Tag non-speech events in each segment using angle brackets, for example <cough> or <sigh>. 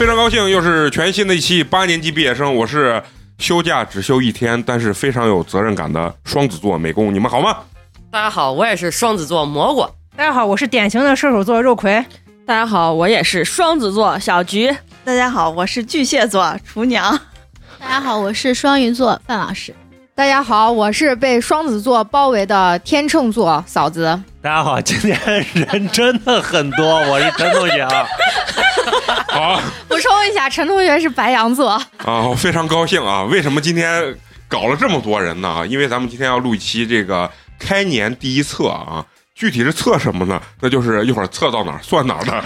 好，非常高兴，又是全新的一期八年级毕业生，我是休假只休一天，但是非常有责任感的双子座美工，你们好吗？大家好，我也是双子座蘑菇。大家好，我是典型的射手座肉葵。大家好，我也是双子座小菊。大家好，我是巨蟹座厨娘。大家好，我是双鱼座范老师。大家好，我是被双子座包围的天秤座嫂子。大家好，今天人真的很多，我是陈同学啊。好，补充一下，陈同学是白羊座啊，我非常高兴啊！为什么今天搞了这么多人呢？因为咱们今天要录一期这个开年第一测啊，具体是测什么呢？那就是一会儿测到哪儿算哪儿的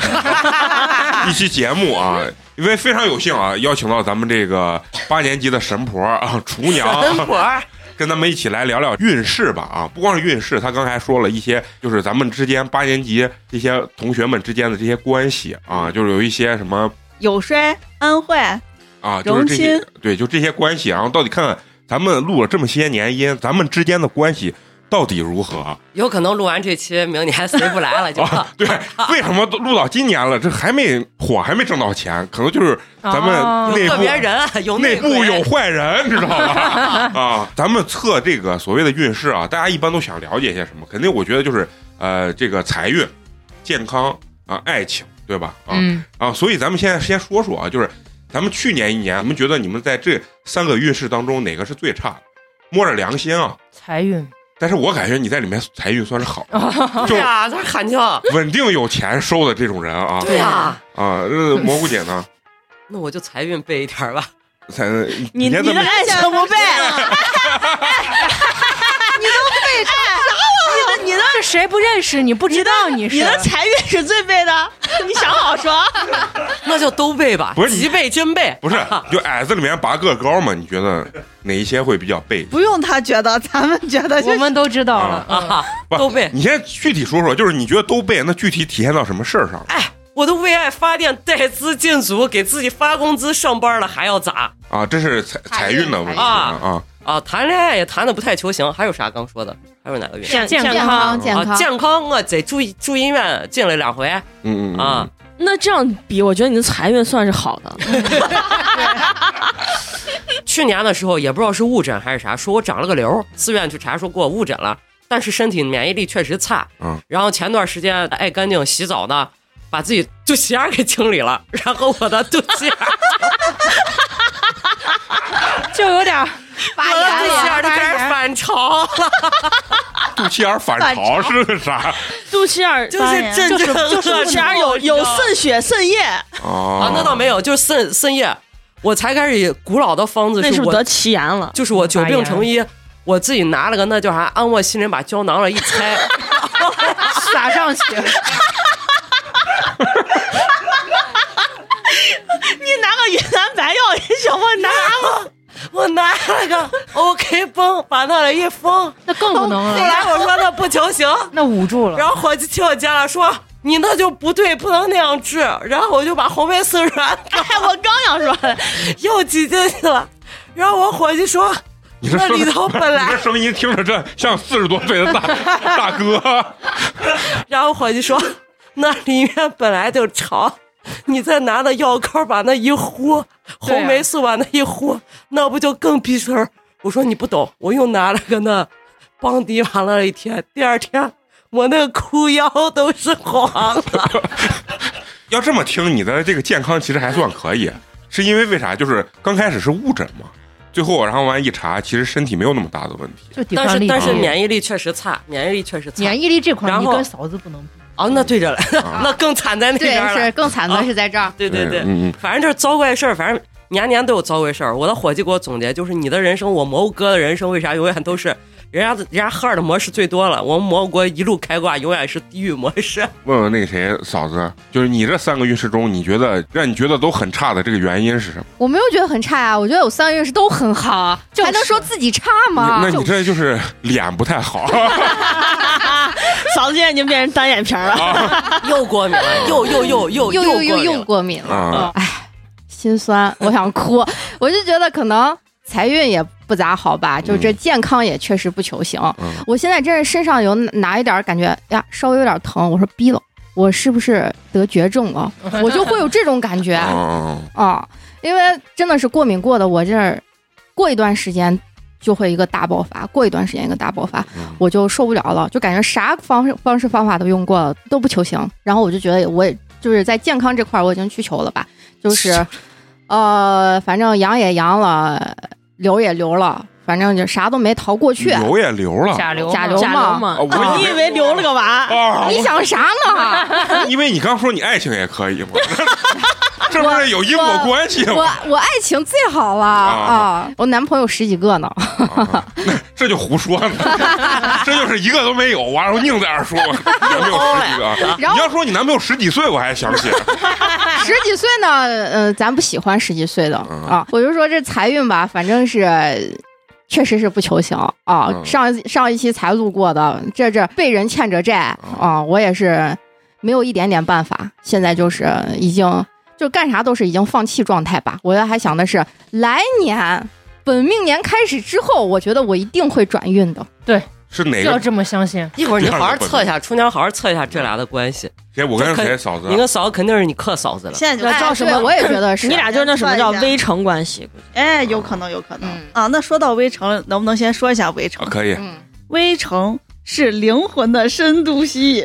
一期节目啊。<laughs> 因为非常有幸啊，邀请到咱们这个八年级的神婆啊，厨娘，神婆，<laughs> 跟咱们一起来聊聊运势吧啊！不光是运势，他刚才说了一些，就是咱们之间八年级这些同学们之间的这些关系啊，就是有一些什么友衰恩惠啊，就是这些对，就这些关系，然后到底看看咱们录了这么些年音，咱们之间的关系。到底如何？有可能录完这期，明年谁不来了就。<laughs> 对，为什么都录到今年了，这还没火，还没挣到钱？可能就是咱们内部人有内部有坏人，知道吧？<laughs> 啊，咱们测这个所谓的运势啊，大家一般都想了解一些什么？肯定我觉得就是呃，这个财运、健康啊、爱情，对吧？啊啊，所以咱们现在先说说啊，就是咱们去年一年，你们觉得你们在这三个运势当中哪个是最差的？摸着良心啊，财运。但是我感觉你在里面财运算是好，<laughs> 对啊，他喊叫。稳定有钱收的这种人啊，对呀，啊，蘑菇姐呢？<laughs> 那我就财运背一点吧。财，你你的爱情 <laughs> 不背，你都背啥？你的你的是谁不认识？你不知道你是你的财运是最背的，<laughs> 你想好说。<laughs> 那就都背吧，不是一背真背，不是就矮子里面拔个高嘛？你觉得？哪一些会比较背？不用他觉得，咱们觉得，<laughs> 我们都知道了啊，都背。你先具体说说，就是你觉得都背，那具体体现到什么事儿上？哎，我都为爱发电，带资进组，给自己发工资，上班了还要咋？啊，这是财财运的问题啊啊啊！谈恋爱也谈的不太求行，还有啥？刚说的还有哪个运？健健康健康健康，我在住住医院进了两回。嗯嗯啊，那这样比，我觉得你的财运算是好的。<laughs> 去年的时候也不知道是误诊还是啥，说我长了个瘤，自愿去查说给我误诊了，但是身体免疫力确实差。嗯，然后前段时间爱干净洗澡呢，把自己肚脐眼给清理了，然后我的肚脐眼 <laughs> <laughs> 就有点发炎了，肚脐眼都开始反潮了。<laughs> 肚脐眼反潮是个啥？<laughs> 肚脐眼就是真就是就是肚脐眼有有渗血渗液啊，那倒没有，就是渗渗液。我才开始古老的方子，那是我得脐炎了，就是我久病成医，我自己拿了个那叫啥安沃西林，把胶囊了一拆，<laughs> 撒上去。你拿个云南白药也行吗？拿了，我拿了个 OK 绷，把那里一封，那更不能了。后来我说那不求行，那捂住了。然后伙计去我家了，说。你那就不对，不能那样治。然后我就把红梅丝软，哎，我刚想说又挤进去了。然后我伙计说：“你这里头本来你这声音听着这像四十多岁的大 <laughs> 大哥。”然后伙计说：“那里面本来就潮，<laughs> 你再拿那药膏把那一糊，红霉素把那一糊，那不就更逼声儿？”我说你不懂，我又拿了个那邦迪完了一天，第二天。我那裤腰都是黄的。<laughs> 要这么听，你的这个健康其实还算可以，是因为为啥？就是刚开始是误诊嘛，最后然后完一查，其实身体没有那么大的问题。就但是但是免疫力确实差，免疫力确实差。免疫力这块你跟嫂子不能比。哦，那对着了，<laughs> 那更惨在那边了。对，是更惨的是在这儿。对对对，嗯嗯，反正就是遭怪事儿，反正年年都有遭怪事儿。我的伙计给我总结，就是你的人生，我蘑菇哥的人生，为啥永远都是？人家人家赫尔的模式最多了，我们魔国一路开挂，永远是地狱模式。<laughs> 问问那个谁嫂子，就是你这三个运势中，你觉得让你觉得都很差的这个原因是什么？我没有觉得很差啊，我觉得我三个运势都很好就，还能说自己差吗？那你这就是脸不太好。<laughs> 嫂子现在已经变成单眼皮 <laughs> 了，又过敏了，又又又又又又又又过敏了，哎，心酸，我想哭。我就觉得可能。财运也。不咋好吧，就这健康也确实不求行。我现在真是身上有哪一点感觉呀，稍微有点疼，我说逼了，我是不是得绝症了？<laughs> 我就会有这种感觉嗯啊，因为真的是过敏过的，我这儿过一段时间就会一个大爆发，过一段时间一个大爆发，嗯我就受不了了，就感觉啥方式方式方法都用过了都不求行，然后我就觉得我也就是在健康这块儿我已经去求了吧，就是 <laughs> 呃，反正阳也阳了，流也流了，反正就啥都没逃过去。流也流了甲流甲流假流嘛，我你以为留了个娃？啊，你想啥呢？<laughs> 因为你刚说你爱情也可以嘛，<laughs> 这不是有因果关系我吗？我爱情最好了啊啊！我男朋友十几个呢，啊那这就胡说呢，<laughs> 这就是一个都没有，完了宁在那儿说 <laughs> 也没有十几个你要说你男朋友十几岁，我还相信。十几岁呢，呃，咱不喜欢十几岁的嗯啊。我就说这财运吧，反正是。确实是不求行啊！嗯上上一期才路过的，这这被人欠着债啊，我也是没有一点点办法。现在就是已经就干啥都是已经放弃状态吧。我还想的是来年本命年开始之后，我觉得我一定会转运的。对是哪个？要这么相信。一会儿你好好测一下，厨娘好好测一下这俩的关系。谁？我跟谁嫂子？你跟嫂子肯定是你克嫂子了。现在就哎叫什么对我也觉得是。你俩就是那什么叫微乘关系？哎，有可能，有可能、嗯啊。那说到微城，能不能先说一下微城啊？可以。嗯，微城是灵魂的深度吸引，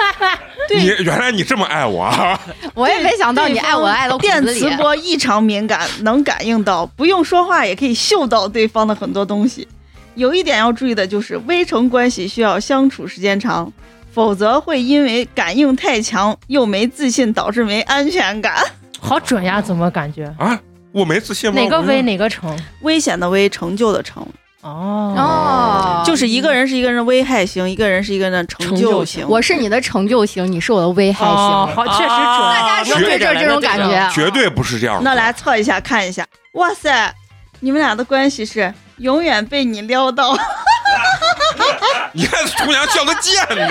<laughs> 对你原来你这么爱我啊？<laughs> 我也没想到你爱我爱到电磁。波异常敏感，能感应到，不用说话也可以嗅到对方的很多东西。有一点要注意的就是，微城关系需要相处时间长，否则会因为感应太强又没自信，导致没安全感。好准呀，怎么感觉？啊，我没自信吗？哪个危哪个成？危险的危，成就的成，哦，哦，就是一个人是一个人的危害型，一个人是一个人的成就型。我是你的成就型，你是我的危害型。哦好，确实准。大家是不是就是这种感觉？绝对不是这样的。那来测一下看一下，哇塞，你们俩的关系是永远被你撩到。<laughs> 你看厨娘叫的贱呢，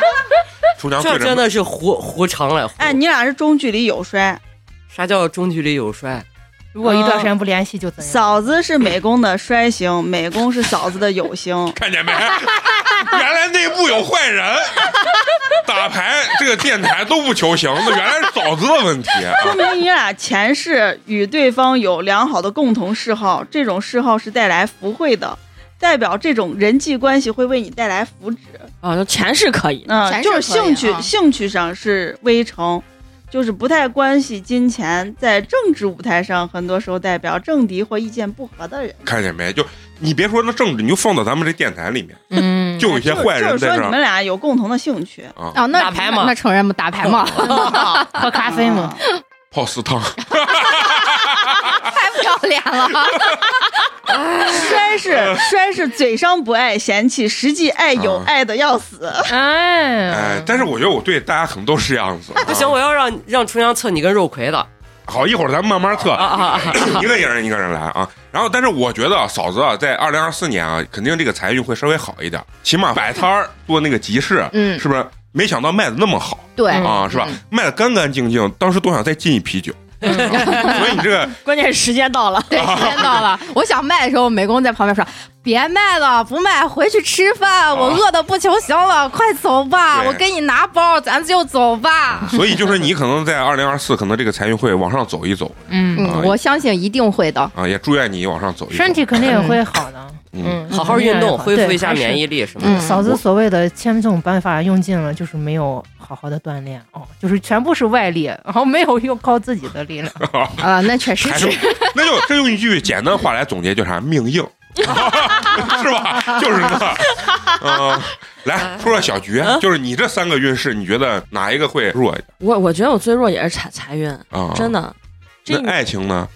<laughs> 厨娘这真的是胡胡长了。哎，你俩是中距离有摔，啥叫中距离有摔？如果一段时间不联系就怎样？嫂子是美工的衰星，<laughs> 美工是嫂子的有星。<laughs> 看见没？<laughs> 原来内部有坏人，打牌这个电台都不求行，那原来是嫂子的问题啊！说明你俩前世与对方有良好的共同嗜好，这种嗜好是带来福慧的，代表这种人际关系会为你带来福祉。啊，就前世可以。嗯，就是兴趣、啊兴趣上是微成，就是不太关系金钱，在政治舞台上，很多时候代表政敌或意见不合的人。看见没？就你别说那政治，你就放到咱们这电台里面，嗯，就有一些坏人就是说你在这儿们俩有共同的兴趣。啊，哦，那打牌嘛那承认吗？打牌嘛，<laughs> 喝咖啡嘛。泡私汤。<laughs> 太不要脸了。摔是摔是嘴上不爱嫌弃，实际爱有啊爱的要死。哎哎，但是我觉得我对大家可能都是这样子。不行，啊我要让让厨娘测你跟肉葵的好，一会儿咱们慢慢测啊，啊啊！<laughs> 一个人一个人来啊。然后，但是我觉得啊嫂子啊，在二零二四年啊，肯定这个财运会稍微好一点，起码摆摊儿做那个集市，嗯，是不是？没想到卖的那么好对，啊，是吧？卖的干干净净，当时都想再进一批酒。<laughs> 所以你这个 <laughs> 关键是时间到了。对，时间到了。<laughs> 我想卖的时候，美工在旁边说：“别卖了，不卖，回去吃饭。我饿的不求行了，快走吧，我给你拿包，咱就走吧。所以就是你可能在二零二四，可能这个财运会往上走一走”嗯，我相信一定会的。啊，也祝愿你往上走一走。身体肯定也会好的。嗯，嗯，好好运动，恢复一下免疫。力什么嗯的。嫂子所谓的签这种办法用尽了，就是没有好好的锻炼哦，就是全部是外力，然后没有用靠自己的力量。<laughs> 啊，那确实是是。那就这用一句简单话来总结，叫啥？命硬，<laughs> 是吧？就是那。嗯，来说说小菊，就是你这三个运势，你觉得哪一个会弱一点我我觉得我最弱也是财财运，啊？真。的。这那爱情呢？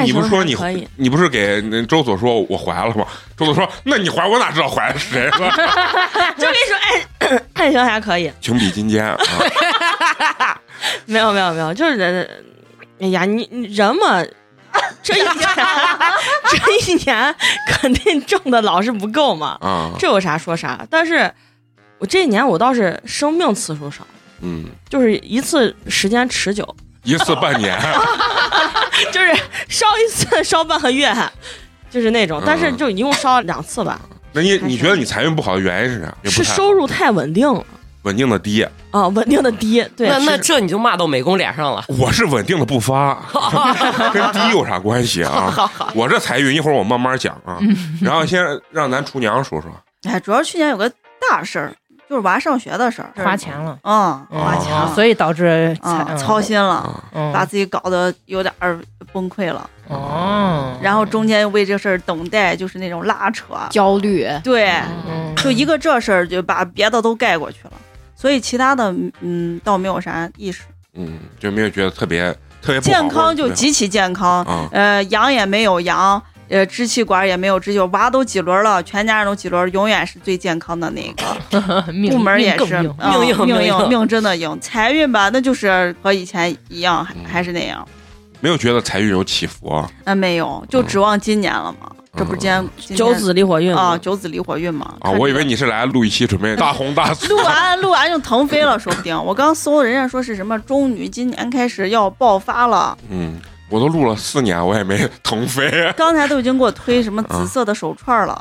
你不是说你你不是给那周所说我怀了吗？<laughs> 周所说那你怀我哪知道怀的是谁？<laughs> 就跟你说，爱爱情还可以，情比金坚啊！<laughs> 没有没有没有，就是人，哎呀，你你人嘛，这一年这一年肯定挣的老是不够嘛，啊，这有啥说啥。但是我这一年我倒是生病次数少，嗯，就是一次时间持久，一次半年，<laughs> 就是烧一次烧半个月，就是那种，但是嗯就一共烧了两次吧，那你你觉得你财运不好的原因是啥？是收入太稳定了。稳定的低，啊，稳定的低，对，那那这你就骂到美工脸上了。我是稳定的不发，<laughs> 跟低有啥关系啊？我这财运一会儿我慢慢讲啊。<laughs> 然后先让咱厨娘说说，哎，主要去年有个大事儿，就是娃上学的事儿，花钱了，嗯，嗯花钱了，所以导致操心了，把自己搞得有点儿崩溃了。哦，然后中间为这事儿等待，就是那种拉扯，焦虑，对，嗯就一个这事儿就把别的都盖过去了，所以其他的嗯倒没有啥意识，嗯，就没有觉得特别特别不好健康就极其健康。呃，阳也没有阳。呃，支气管也没有支气，娃都几轮了，全家人都几轮，永远是最健康的那个。<laughs> 部门也是命硬嗯命硬命真的硬。财运吧，那就是和以前一样，还嗯还是那样。没有觉得财运有起伏啊？那，没有，就指望今年了嘛。这不是今天九年子离火运啊，九子离火运嘛。啊，我以为你是来录一期准备大红大 <laughs> 紫。录完录完就腾飞了，说不定。我刚搜人家说是什么中女今年开始要爆发了，嗯，我都录了四年，我也没腾飞。刚才都已经给我推什么紫色的手串了。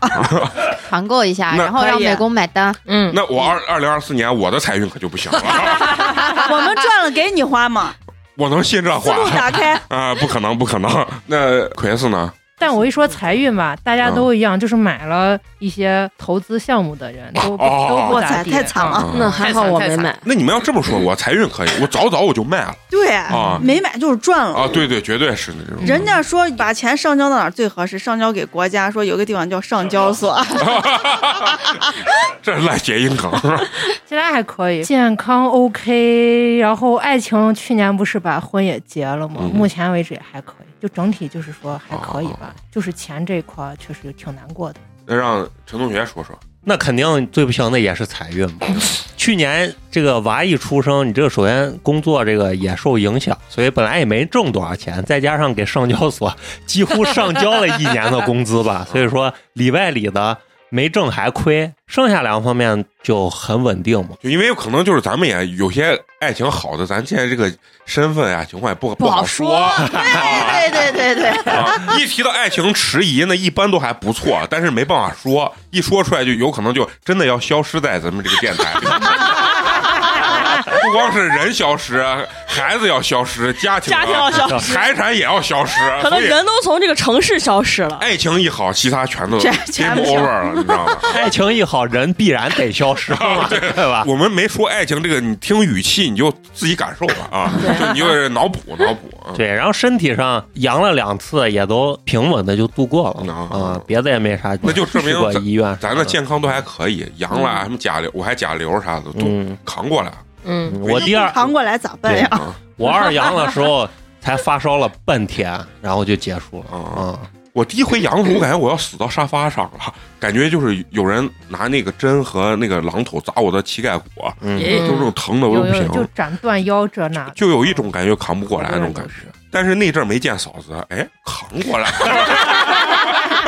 团购一下，然后让美工买单。嗯，那我二二零二四年我的财运可就不行了，<laughs> 我们赚了给你花吗，我能信这话思路打开。啊？不可能，不可能。那奎斯呢？但我一说财运吧，大家都一样，就是买了一些投资项目的人都都不咋地，太惨了那还好我没买，那你们要这么说，我财运可以，我早早我就卖了对啊，没买就是赚了。啊！对对，绝对是那种。人家说把钱上交到哪儿最合适？上交给国家，说有个地方叫上交所。<laughs> 这是烂谐音梗。<laughs> 其他还可以，健康 OK，然后爱情去年不是把婚也结了吗？嗯目前为止也还可以，就整体就是说还可以吧，就是钱这一块儿确实挺难过的。那让陈同学说说。那肯定最不行的也是财运嘛。<laughs> 去年这个娃一出生，你这个首先工作这个也受影响，所以本来也没挣多少钱，再加上给上交所几乎上交了一年的工资吧，<laughs> 所以说里外里的没挣还亏，剩下两个方面就很稳定嘛。就因为可能就是咱们也有些爱情好的，咱现在这个身份呀、情况也不不好说。对对对对，<laughs> 啊，一提到爱情迟疑，那一般都还不错，但是没办法说，一说出来就有可能就真的要消失在咱们这个电台里。<laughs> 不光是人消失，孩子要消失，家庭啊家庭要消失财产也要消失，可能人都从这个城市消失了。爱情一好，其他全都全 game over 了，你知道吗？爱情一好，人必然得消失嘛，<laughs> 对吧？我们没说爱情这个，你听语气你就自己感受吧啊，就你就脑补脑补。啊对，然后身体上阳了两次，也都平稳的就度过了啊啊、别的也没啥。那就证明咱的健康都还可以，阳了什么甲流，我还甲流啥的都嗯，扛过来。嗯，我第二扛过来咋办呀？啊我二阳的时候才发烧了半天，然后就结束了。啊！嗯，我第一回阳的时候，我感觉我要死到沙发上了，感觉就是有人拿那个针和那个榔头砸我的膝盖骨，嗯就这种疼的我都不有有就，斩断腰这那，就有一种感觉扛不过来那种感觉。但是那阵儿没见嫂子，哎，扛过来了。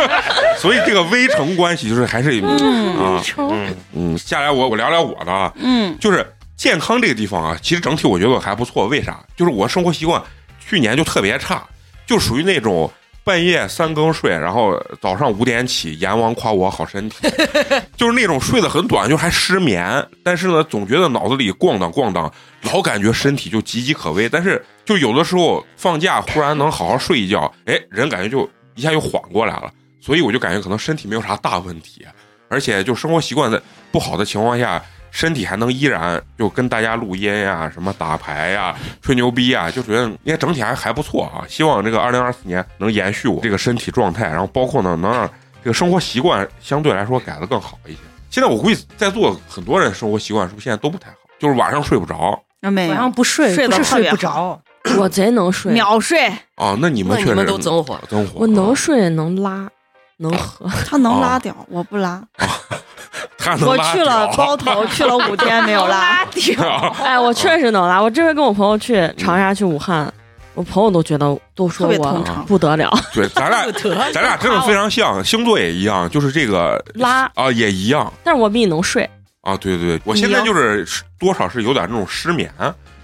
<laughs> 所以这个微成关系就是还是啊，嗯嗯，下来我我聊聊我的啊，嗯，就是健康这个地方啊，其实整体我觉得还不错。为啥？就是我生活习惯去年就特别差，就属于那种半夜三更睡，然后早上五点起，阎王夸我好身体，<laughs> 就是那种睡得很短，就还失眠。但是呢，总觉得脑子里咣当咣当，老感觉身体就岌岌可危。但是就有的时候放假忽然能好好睡一觉，哎，人感觉就一下又缓过来了。所以我就感觉可能身体没有啥大问题，而且就生活习惯在不好的情况下，身体还能依然就跟大家录音呀、什么打牌呀、吹牛逼啊，就觉得应该整体还还不错啊。希望这个二零二四年能延续我这个身体状态，然后包括呢能让这个生活习惯相对来说改得更好一些。现在我估计在座很多人生活习惯是不是现在都不太好？就是晚上睡不着晚上，不睡，睡是睡不着，我贼能睡，秒睡，啊。那你们确实那你们都增火，增火，我能睡能拉能喝，他能拉掉，我不拉。<laughs> <laughs> 他能拉我去了包头，去了五天没有拉。<laughs> <laughs> 哎，我确实能拉。我这回跟我朋友去长沙去武汉，我朋友都觉得都说我不得了，对，咱俩咱俩真的非常像，星座也一样，就是这个拉，啊也一样。但是我比你能睡。啊，对对对，我现在就是多少是有点那种失眠，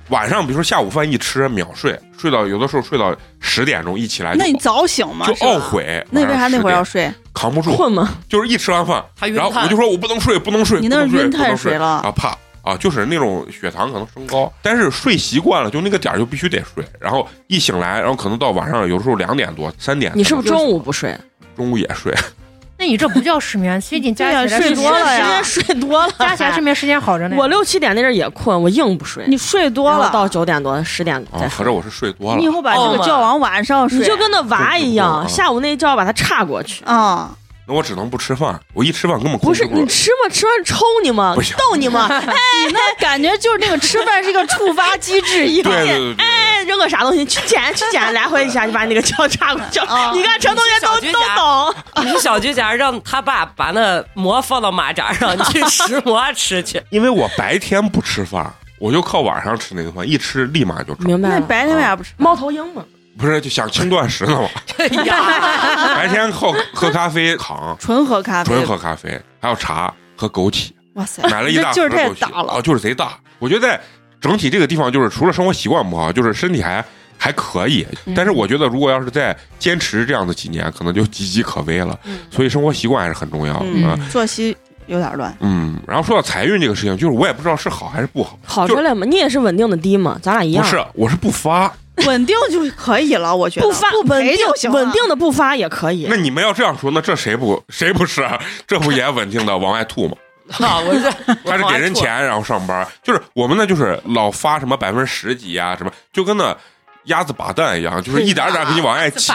晚上比如说下午饭一吃秒睡，睡到有的时候睡到十点钟，一起来那你早醒吗？就懊悔。那为啥那会儿要睡？睡？扛不住，困吗？就是一吃完饭，然后我就说我不能睡，不能睡，你那是不能睡不能睡水了然后啪啊，就是那种血糖可能升高，但是睡习惯了，就那个点儿就必须得睡，然后一醒来，然后可能到晚上有时候两点多、三点，你是不是中午不睡？中午也睡？那你这不叫失眠，其实你加起来睡是多了呀时间睡多了，加起来睡眠时间好着呢。我六七点那阵也困，我硬不睡，你睡多了，到九点多十点啊再，睡。合着我是睡多了你以。后把这个觉往晚上睡，你就跟那娃一样，下午那一觉把它岔过去。啊，那我只能不吃饭，我一吃饭根本不是控制住你吃吗？吃完抽你吗不行？逗你吗？<laughs> 哎那感觉就是那个吃饭是一个触发机制一样。对对对对，哎，扔个啥东西去捡去捡，来回一下就把你那个脚插过去了。啊你看陈同学都都懂。<laughs> 你是小菊家让他爸把那馍放到马扎上，你去拾馍吃去。<laughs> 因为我白天不吃饭，我就靠晚上吃那个饭，一吃立马就明白那，白天为啥不吃？猫头鹰嘛，不是就想轻断食呢嘛？<laughs> 哎呀，<laughs> 白天靠喝咖啡扛，纯喝咖啡，纯喝咖啡，还有茶和枸杞，哇塞，买了一大盒枸杞大了啊，就是贼大。我觉得在整体这个地方，就是除了生活习惯不好，就是身体还还可以。但是我觉得，如果要是再坚持这样的几年，可能就岌岌可危了。所以生活习惯还是很重要的。作息有点乱。嗯，然后说到财运这个事情，就是我也不知道是好还是不好。好着嘞嘛，你也是稳定的低嘛，咱俩一样。不是，我是不发。<laughs> 稳定就可以了，我觉得不发不稳定就行稳定的不发也可以那。你们要这样说，那这谁不 <laughs> 谁不是？这不也稳定的往外吐吗？<laughs> 啊，我这他是给人钱然后上班，就是我们呢，就是老发什么百分之十几啊，什么就跟那鸭子把蛋一样，就是一点点给你往外挤，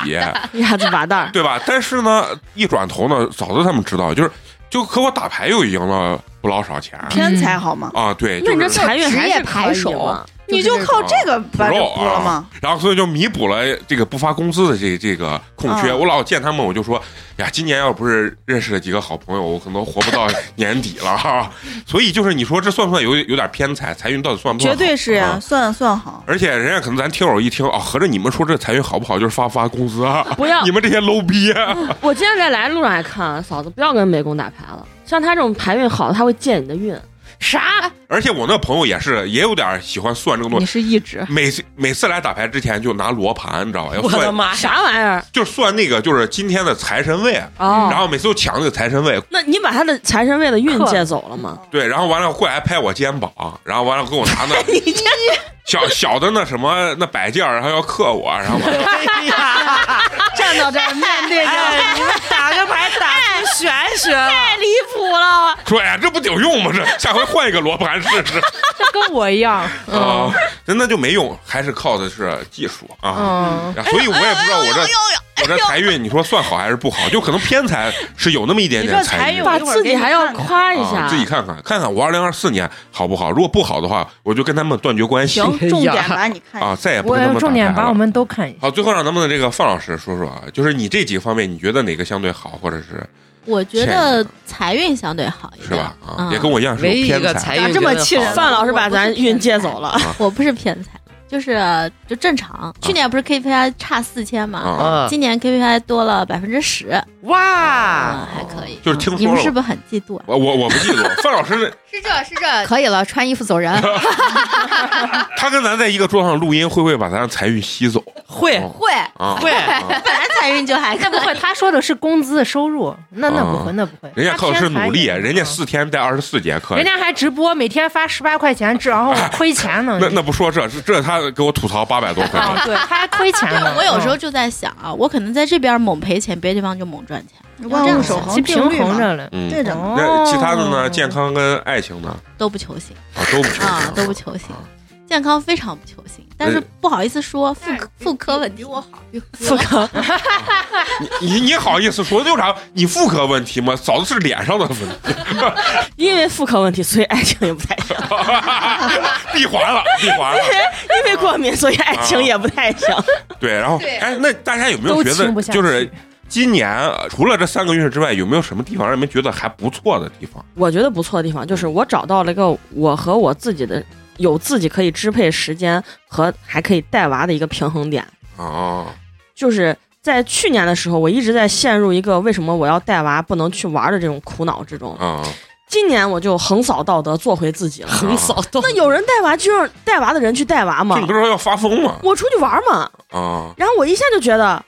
鸭子把蛋，对吧？但是呢，一转头呢，嫂子他们知道，就是就和我打牌又赢了不老少钱偏财好吗？啊，对，那你这就是财运还职业是牌手嘛？你就靠这个补了吗？，然后所以就弥补了这个不发工资的这这个空缺。啊我老见他们，我就说呀，今年要不是认识了几个好朋友，我可能活不到 <laughs> 年底了哈。所以就是你说这算不算有有点偏财？财运到底算不算绝？对是呀，啊算算好。而且人家可能咱听友一听啊，合着你们说这财运好不好，就是发不发工资啊？不要你们这些 low 逼！我今天在来路上还看嫂子，不要跟美工打牌了。像他这种牌运好的，他会借你的运。啥？而且我那朋友也是，也有点喜欢算这个东西你西。是一直每次每次来打牌之前就拿罗盘，你知道吧？要算我的妈！啥玩意儿？就算那个就是今天的财神位，哦然后每次都抢那个财神位，那你把他的财神位的运借走了吗？<laughs> 对，然后完了过来拍我肩膀，然后完了给我拿那 <laughs> 小小的那什么那摆件，然后要克我，然后完了哎呀，站到这儿面对着，哎，你们打个牌打出玄学了。太离谱了！说哎呀这不顶用吗？这 <laughs> 下回换一个罗盘试试这跟我一样。啊，真的就没用，还是靠的是技术啊。嗯，啊所以我也不知道我这 <laughs> 我这财运，你说算好还是不好？就可能偏财是有那么一点点这财运运。把自己还要夸一下，自己看看看看我二零二四年好不好？如果不好的话，我就跟他们断绝关系行，重点把你看一啊，再也不跟他们我重点打牌了把我们都看一下。好，最后让咱们的这个范老师说说啊，就是你这几个方面，你觉得哪个相对好，或者是我觉得财运相对好一点，是吧？啊，嗯也跟我一样是偏财个财运咋这么气人范老师把咱运借走了。我不是偏财，就是就正常。去年不是 KPI 差四千嘛，今年 KPI 多了百分之十，哇嗯，，还可以。就是听你说了。们是不是很嫉妒啊？我我我不嫉妒，范老师是这是这，可以了，穿衣服走人。<laughs> 他跟咱在一个桌上录音，会不会把咱的财运吸走会哦会，啊？会啊本来财运就还可以。那不会，他说的是工资收入，那那不会，那不会。人家靠的是努力，人家四天带二十四节课人，家还直播，每天发十八块钱，然后 <laughs> 亏钱呢。那那不说这，这这他给我吐槽八百多块对，他还亏钱呢。我有时候就在想啊，我可能在这边猛赔钱，别的地方就猛赚钱，万物守其恒平衡着了。嗯，对着呢。那其他的呢？哦健康跟爱情呢？都不求行啊，都不求啊，行都不求行。健康非常不求行，但是不好意思说妇科妇科问题。比我好，比妇科，<laughs> <laughs> 你你你好意思说？就啥？你妇科问题吗？嫂子是脸上的问题，<laughs> 因为妇科问题，所以爱情也不太行；闭环了，闭环了。因为过敏，所以爱情也不太行。对，然后哎，那大家有没有觉得就是今年呃除了这三个运势之外，有没有什么地方让你们觉得还不错的地方？我觉得不错的地方就是我找到了一个我和我自己的有自己可以支配时间和还可以带娃的一个平衡点。哦，就是在去年的时候，我一直在陷入一个为什么我要带娃不能去玩的这种苦恼之中。啊，今年我就横扫道德，做回自己了。横扫道德那有人带娃就让带娃的人去带娃嘛这你，不是说要发疯吗？我出去玩嘛。啊，然后我一下就觉得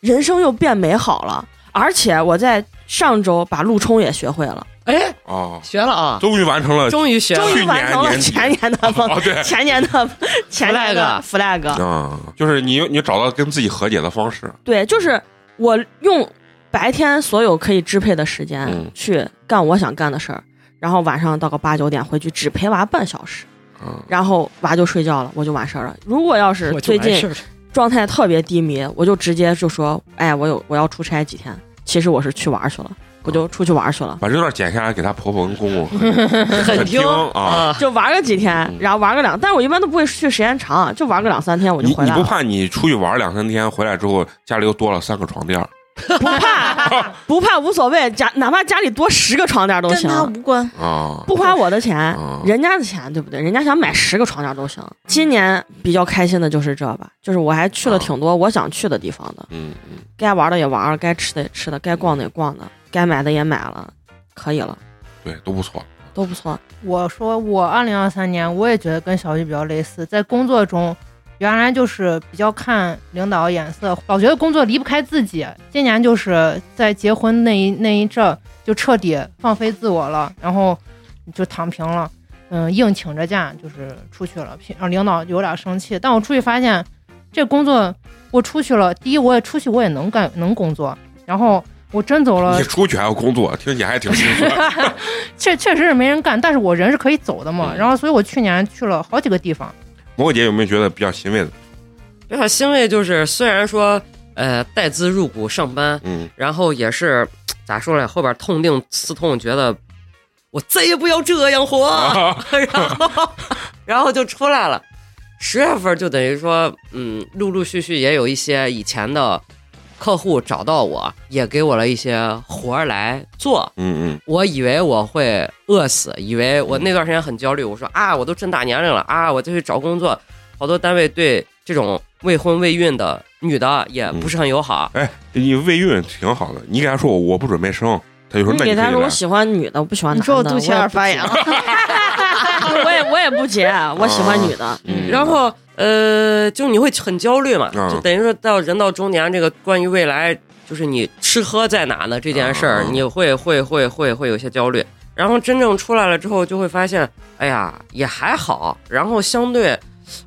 人生又变美好了，而且我在上周把路冲也学会了。哎，哦，学了啊，终于完成了终于学了。终于完成了前年的梦哦，对。<laughs> 前年的 <laughs> 前年的 flag。啊，就是你你找到跟自己和解的方式，对，就是我用白天所有可以支配的时间嗯。去干我想干的事儿，然后晚上到个八九点回去只陪娃半小时，嗯。然后娃就睡觉了，我就完事儿了。如果要是最近状态特别低迷，我就直接就说，哎，我有我要出差几天，其实我是去玩去了，我就出去玩去了。把这段剪下来给他婆婆跟公公 <laughs> 很听啊。就玩个几天嗯，然后玩个两，但是我一般都不会去时间长，就玩个两三天我就回来了。你不怕你出去玩两三天回来之后家里又多了三个床垫儿 <laughs> 不怕，<laughs> 不怕无所谓，家哪怕家里多十个床垫都行，跟他无关。啊？不花我的钱啊，人家的钱，对不对？人家想买十个床垫都行。今年比较开心的就是这吧，就是我还去了挺多我想去的地方的，嗯嗯，该玩的也玩了，该吃的也吃的，该逛的也逛的，该买的也买了，可以了，对，都不错。都不错。我说我二零二三年，我也觉得跟小玉比较类似，在工作中，原来就是比较看领导眼色，老觉得工作离不开自己。今年就是在结婚那一那一阵儿，就彻底放飞自我了，然后就躺平了，嗯，硬请着假就是出去了，让领导有点生气。但我出去发现，这工作我出去了，第一我也出去我也能干能工作，然后我真走了你，出去还要工作，听起来还挺辛苦。<laughs> 确确实是没人干，但是我人是可以走的嘛。嗯然后，所以我去年去了好几个地方。蘑菇姐有没有觉得比较欣慰的？比较欣慰就是，虽然说呃带资入股上班，嗯然后也是咋说呢，后边痛定思痛，觉得我再也不要这样活，啊 <laughs> 然后然后就出来了。十月份就等于说，嗯，陆陆续续也有一些以前的客户找到我，也给我了一些活儿来做。嗯嗯我以为我会饿死，以为我那段时间很焦虑。我说啊，我都这么大年龄了啊，我再去找工作。好多单位对这种未婚未孕的女的也不是很友好。嗯，哎，你未孕挺好的，你给他说我我不准备生，他就说你那你给他说我。喜欢女的，我不喜欢男的。你说我肚脐眼发炎了，<laughs> 我也我也不结，我喜欢女的。嗯然后呃，就你会很焦虑嘛，嗯就等于说到人到中年，这个关于未来就是你吃喝在哪呢这件事儿，嗯你会会会会会有些焦虑。然后真正出来了之后，就会发现，哎呀，也还好。然后相对，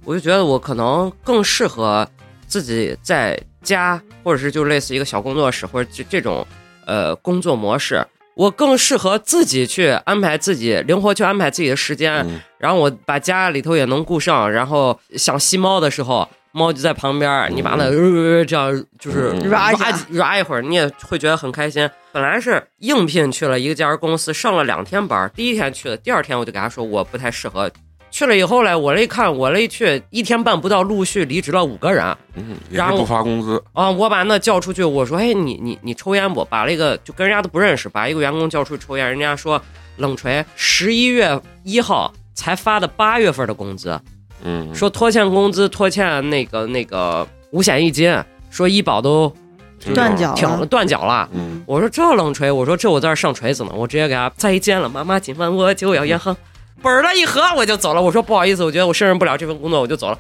我就觉得我可能更适合自己在家，或者是就类似一个小工作室，或者这这种呃工作模式，我更适合自己去安排自己，灵活去安排自己的时间。嗯然后我把家里头也能顾上，然后想吸猫的时候，猫就在旁边，你把它、呃、这样就是嗯抓抓一会儿，你也会觉得很开心。本来是应聘去了一个家公司，上了两天班，第一天去的，第二天我就给他说我不太适合。去了以后嘞，我这一看，我这一去一天半不到，陆续离职了五个人嗯，也然后是不发工资。啊！我把那叫出去，我说：“哎，你你你抽烟不？”把那个就跟人家都不认识，把一个员工叫出去抽烟，人家说冷锤十一月一号才发的八月份的工资，嗯，说拖欠工资、拖欠那个那个五险一金，说医保都断脚挺了断脚了。嗯我说这冷锤，我说这我在这上锤子呢，我直接给他再见了，妈妈今晚我就要烟哼，本儿了一合我就走了。我说不好意思，我觉得我胜任不了这份工作，我就走了。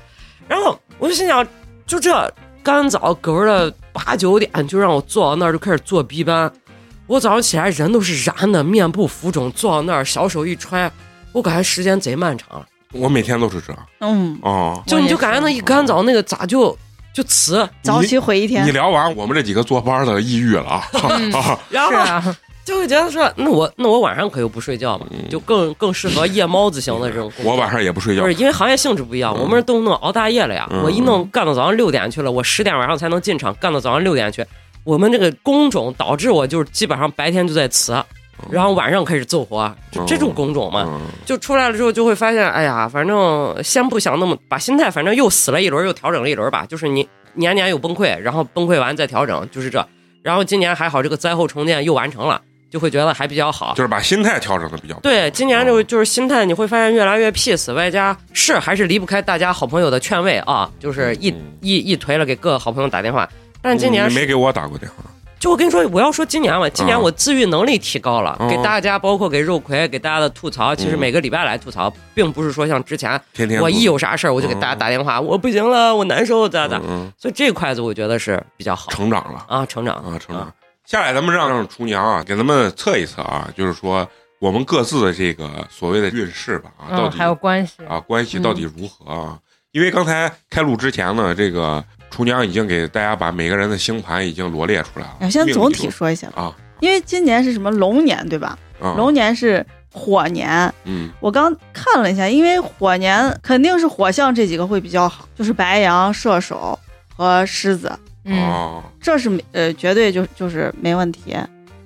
然后我就心想，就这干早狗的八九点就让我坐到那儿就开始做 B 班，我早上起来人都是燃的，面部浮肿，坐到那儿小手一揣，我感觉时间贼漫长。我每天都是这样嗯，啊。就你就感觉那一干早那个咋就就辞，早起毁一天你。聊完，我们这几个坐班的抑郁了啊！啊 <laughs> 然后是啊，就会觉得说，那我那我晚上可又不睡觉嘛，就更更适合夜猫子型的这种工作。我晚上也不睡觉不是，因为行业性质不一样，嗯我们是动不动熬大夜了呀。嗯我一弄干到早上六点去了，我十点晚上才能进场，干到早上六点去。我们这个工种导致我就是基本上白天就在辞，然后晚上开始揍活，就这种工种嘛。嗯就出来了之后就会发现，哎呀，反正先不想那么，把心态反正又死了一轮，又调整了一轮吧。就是你年年有崩溃，然后崩溃完再调整，就是这。然后今年还好，这个灾后重建又完成了，就会觉得还比较好。就是把心态调整的比较。对，今年就就是心态，你会发现越来越 peace，外加是还是离不开大家好朋友的劝慰啊，就是一、嗯。一一推了给各个好朋友打电话。但是今年没给我打过电话，就我跟你说，我要说今年嘛，今年嗯我自愈能力提高了，嗯给大家包括给肉葵给大家的吐槽，其实嗯。每个礼拜来吐槽，并不是说像之前天天我一有啥事儿我就给大家打电话，我不行了，我难受咋咋，所以这块子我觉得是比较好。成长了。啊，成长。啊，成长。下来咱们让让厨娘啊给咱们测一测啊，就是说我们各自的这个所谓的运势吧啊，到嗯，底还有关系，啊关系到底如何啊？因为刚才开录之前呢，这个厨娘已经给大家把每个人的星盘已经罗列出来了。哎，先总体说一下，啊。因为今年是什么龙年对吧？啊，龙年是火年，嗯。我刚看了一下，因为火年肯定是火象这几个会比较好，就是白羊、射手和狮子，嗯，哦，这是没呃绝对就就是没问题。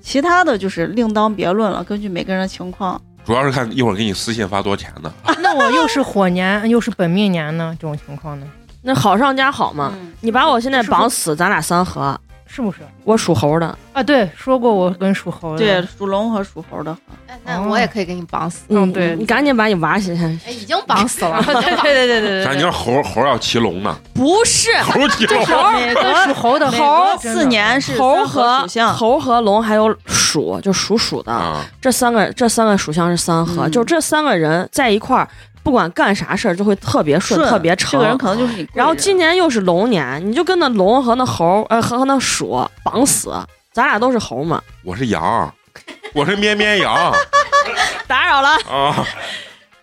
其他的就是另当别论了，根据每个人的情况。主要是看一会儿给你私信发多少钱呢？<laughs> 那我又是火年，<laughs> 又是本命年呢，这种情况呢，那好上加好嘛。嗯，你把我现在绑死，咱俩三合。是不是？我属猴的，啊，对，说过我跟属猴的，对，属龙和属猴的，哎那我也可以给你绑死。嗯对你赶紧把你娃写下。哎，已经绑死了。<laughs> 对对对对对对咱你说猴猴要骑龙呢？不是猴骑龙，每对，个属猴的猴四年是猴和属相，猴和龙还有鼠，就属鼠的啊，这三个这三个属相是三合，嗯就这三个人在一块儿，不管干啥事儿就会特别顺，顺特别这个人。可能就是你。然后今年又是龙年，你就跟那龙和那猴，呃，和和那鼠绑死，咱俩都是猴嘛。我是羊，<laughs> 我是绵绵羊 <laughs> 打扰了，啊，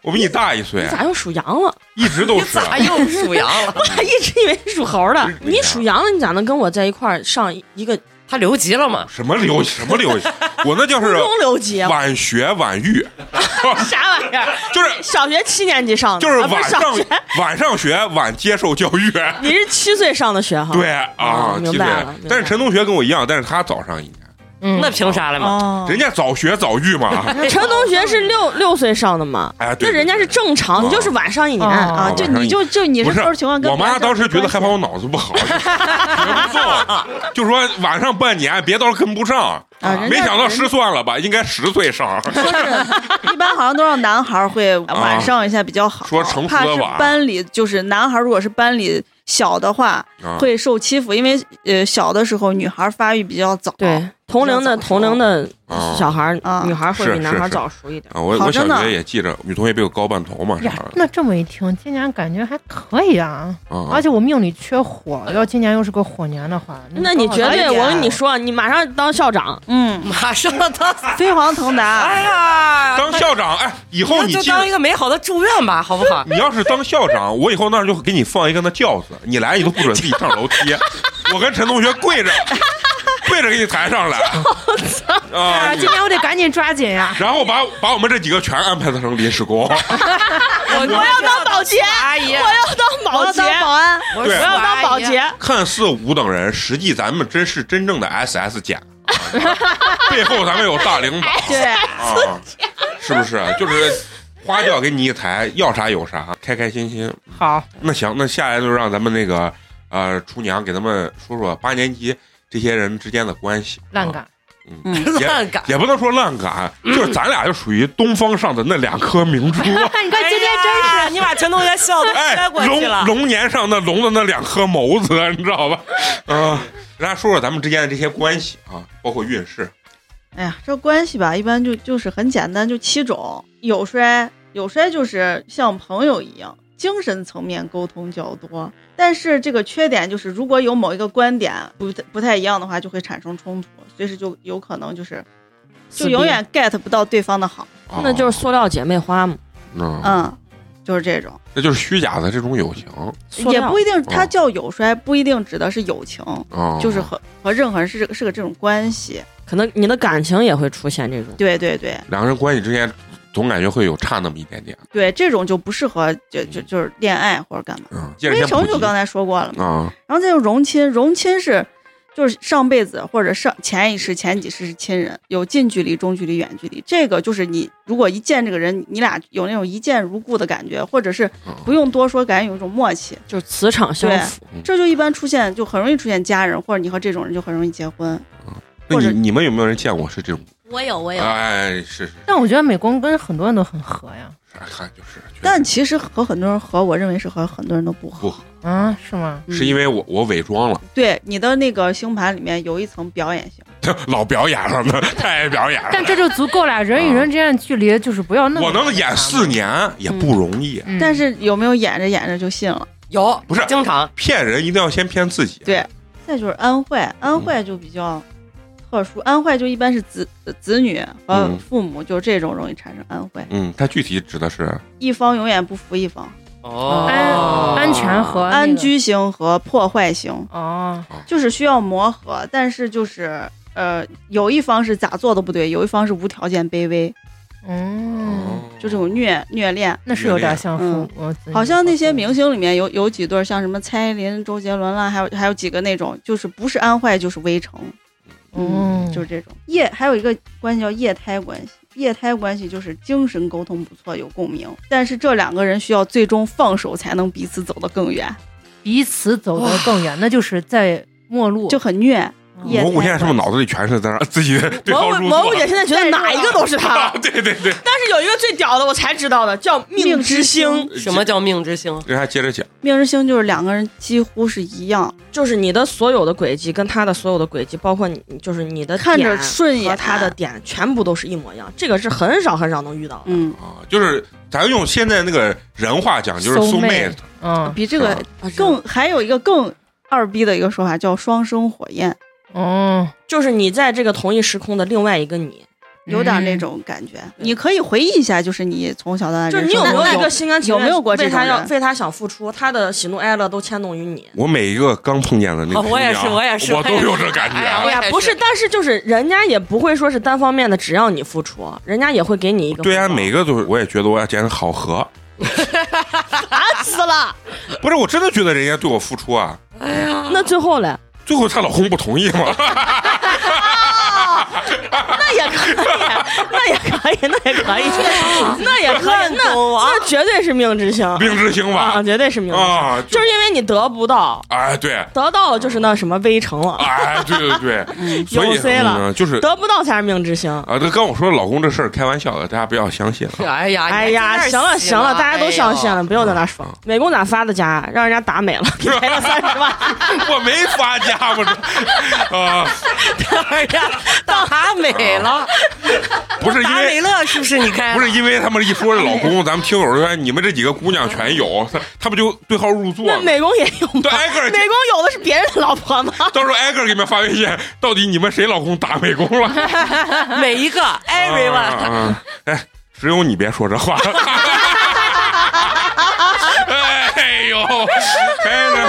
我比你大一岁你，咋又属羊了？一直都是。咋又属羊了？我 <laughs> 还一直以为你属猴的。你属羊的，你咋能跟我在一块儿上一个他留级了吗？什么留什么留级？<laughs> 我那叫是中留级？晚学晚育，<laughs> 啥玩意儿？就是小学七年级上的，就是晚上是学，晚上学晚接受教育。你是七岁上的学哈？对啊哦，七岁明白了。但是陈同学跟我一样，但是他早上一年，嗯，那凭啥了嘛？哦，人家早学早育嘛。<laughs> 陈同学是六六岁上的嘛？哎，对，那人家是正常，哦你就是晚上一年。哦啊，就晚上你就就你不是这时候情况跟我妈别人当时觉得害怕我脑子不好，不动，<laughs> 就说晚上半年，别到时候跟不上。啊，人家没想到失算了吧？应该十岁上。说是 <laughs> 一般好像都让男孩儿会晚上一下比较好，说成熟怕是的晚班里就是男孩儿如果是班里小的话啊会受欺负，因为呃小的时候女孩儿发育比较早，对，同龄的同龄的啊。小孩女孩儿会比男孩儿早熟一点。啊，我我小学也记着，女同学比我高半头嘛，那这么一听，今年感觉还可以啊，啊。而且我命里缺火，要今年又是个火年的话，那你绝对，我跟你说，你马上当校长，嗯，马上当，飞黄腾达，哎呀，当校长，哎，以后你就当一个美好的祝愿吧，好不好？你要是当校长，我以后那儿就给你放一个那轿子，你来你都不准自己上楼梯，<laughs> 我跟陈同学跪着，跪着给你抬上来。<laughs> 啊啊，今天我得赶紧抓紧呀！然后把把我们这几个全安排成临时工，<laughs> 我我要当保洁，阿姨，我要当保洁，当保安，对。我要当保洁。看似五等人，实际咱们真是真正的 SS 检，啊 <laughs> 背后咱们有大领导，对，啊，是不是？就是花轿给你一抬，要啥有啥，开开心心。好，那行，那下来就让咱们那个呃厨娘给咱们说说八年级这些人之间的关系。啊烂感，嗯，也 <laughs> 烂感。也不能说烂感，就是咱俩就属于东方上的那两颗明珠。<laughs> 你看今天真是你把陈同学笑的摔，过去了龙。龙年上那龙的那两颗眸子，你知道吧？嗯、<laughs> 大家说说咱们之间的这些关系啊，包括运势。哎呀，这关系吧，一般就就是很简单，就七种。有衰，有衰就是像朋友一样，精神层面沟通较多。但是这个缺点就是，如果有某一个观点不太不太一样的话，就会产生冲突，随时就有可能就是就永远 get 不到对方的好。啊那就是塑料姐妹花嘛，嗯，嗯，就是这种，那就是虚假的这种友情也不一定，它哦叫友衰，不一定指的是友情，啊，就是和和任何人是这个是个这种关系。可能你的感情也会出现这种。对对对两个人关系之间总感觉会有差那么一点点。对，这种就不适合就就就是恋爱或者干嘛。嗯，接着微先普及城就刚才说过了嘛。啊，然后再就是荣亲，荣亲是就是上辈子或者上前一世、前几世是亲人，有近距离、中距离、远距离。这个就是你如果一见这个人，你俩有那种一见如故的感觉，或者是嗯不用多说，感觉有一种默契，就是磁场相符，这就一般出现，就很容易出现家人，或者你和这种人就很容易结婚。那或者你你们有没有人见过是这种？我有我有，哎，是是，但我觉得美工跟很多人都很合呀。看就是，但其实和很多人合，我认为是和很多人都不合。不合啊，是吗？嗯是因为我我伪装了，对你的那个星盘里面有一层表演性，<laughs> 老表演了呢，<laughs> 太爱表演了。但这就足够了，人与人之间的距离就是不要那么。我能演四，年也不容易，嗯但是有没有演着演着就信了？有不是经常骗人一定要先骗自己。对，再就是安徽，安徽就比较特殊，安坏就一般是子子女和嗯。父母，就是这种容易产生安坏，嗯，它具体指的是？一方永远不服一方，哦。安安全和那个。安居型和破坏型，哦，就是需要磨合，但是就是呃，有一方是咋做都不对，有一方是无条件卑微，嗯，就这种虐虐恋。那是有点像父嗯。母好像那些明星里面有有几对，像什么蔡依林、周杰伦啦，还有还有几个那种，就是不是安坏就是危城，嗯就是这种。液。还有一个关系叫液胎关系，液胎关系就是精神沟通不错，有共鸣，但是这两个人需要最终放手才能彼此走得更远，彼此走得更远，那就是在陌路。就很虐。蘑菇现在是不是脑子里全是在那自己 <laughs> 对号蘑菇入蘑菇姐？现在觉得哪一个都是他，<laughs> 对对对，但是有一个最屌的，我才知道的，叫命之星，什么叫命之星？给他接着讲。命之星就是两个人几乎是一样，就是你的所有的轨迹跟他的所有的轨迹，包括你就是你的看着顺眼和他的点，全部都是一模一样。这个是很少很少能遇到的。嗯，啊，就是咱用现在那个人话讲，就是 Soul soul mate mate 嗯比这个啊更还有一个更二逼的一个说法叫双生火焰，哦，就是你在这个同一时空的另外一个你，有点那种感觉。你可以回忆一下，就是你从小到大就是你有没有一个心甘情愿有没有过为他要为他想付出，他的喜怒哀乐都牵动于你。我每一个刚碰见的那个哦我也是我也是我都有这感觉。哎呀不是，但是就是人家也不会说是单方面的，只要你付出，人家也会给你一个对呀、每个都是，我也觉得我要简直好合。<laughs> 烦死了。不是，我真的觉得人家对我付出啊，哎呀那最后嘞，最后她老公不同意吗。<laughs> 那也可以，<laughs> 那也可以，那也可以，<laughs> 那也可以，那那绝对是命之星命之星吧啊，绝对是命之星，啊，就就是因为你得不到，哎对，得到了就是那什么微成了，哎对对对，<laughs> 所以有 C 了嗯，就是得不到才是命之星。啊，这跟我说老公这事儿开玩笑的，大家不要相信了。哎呀，哎呀，行了行了，大家都相信了，不要在那说嗯。美工咋发的家，让人家打美了，给赔了三十万。我没发家嘛，这啊，哎呀，打美了，不是因为打美乐是不是？你看，不是因为他们一说这老公，咱们听友说你们这几个姑娘全有，他他不就对号入座了？那美工也有吗？对挨个 <laughs> 美工有的是别人的老婆吗？到时候挨个给你们发微信，到底你们谁老公打美工了 <laughs> 每一个啊 <laughs> everyone，啊哎，只有你别说这话。哎呦，哎呢，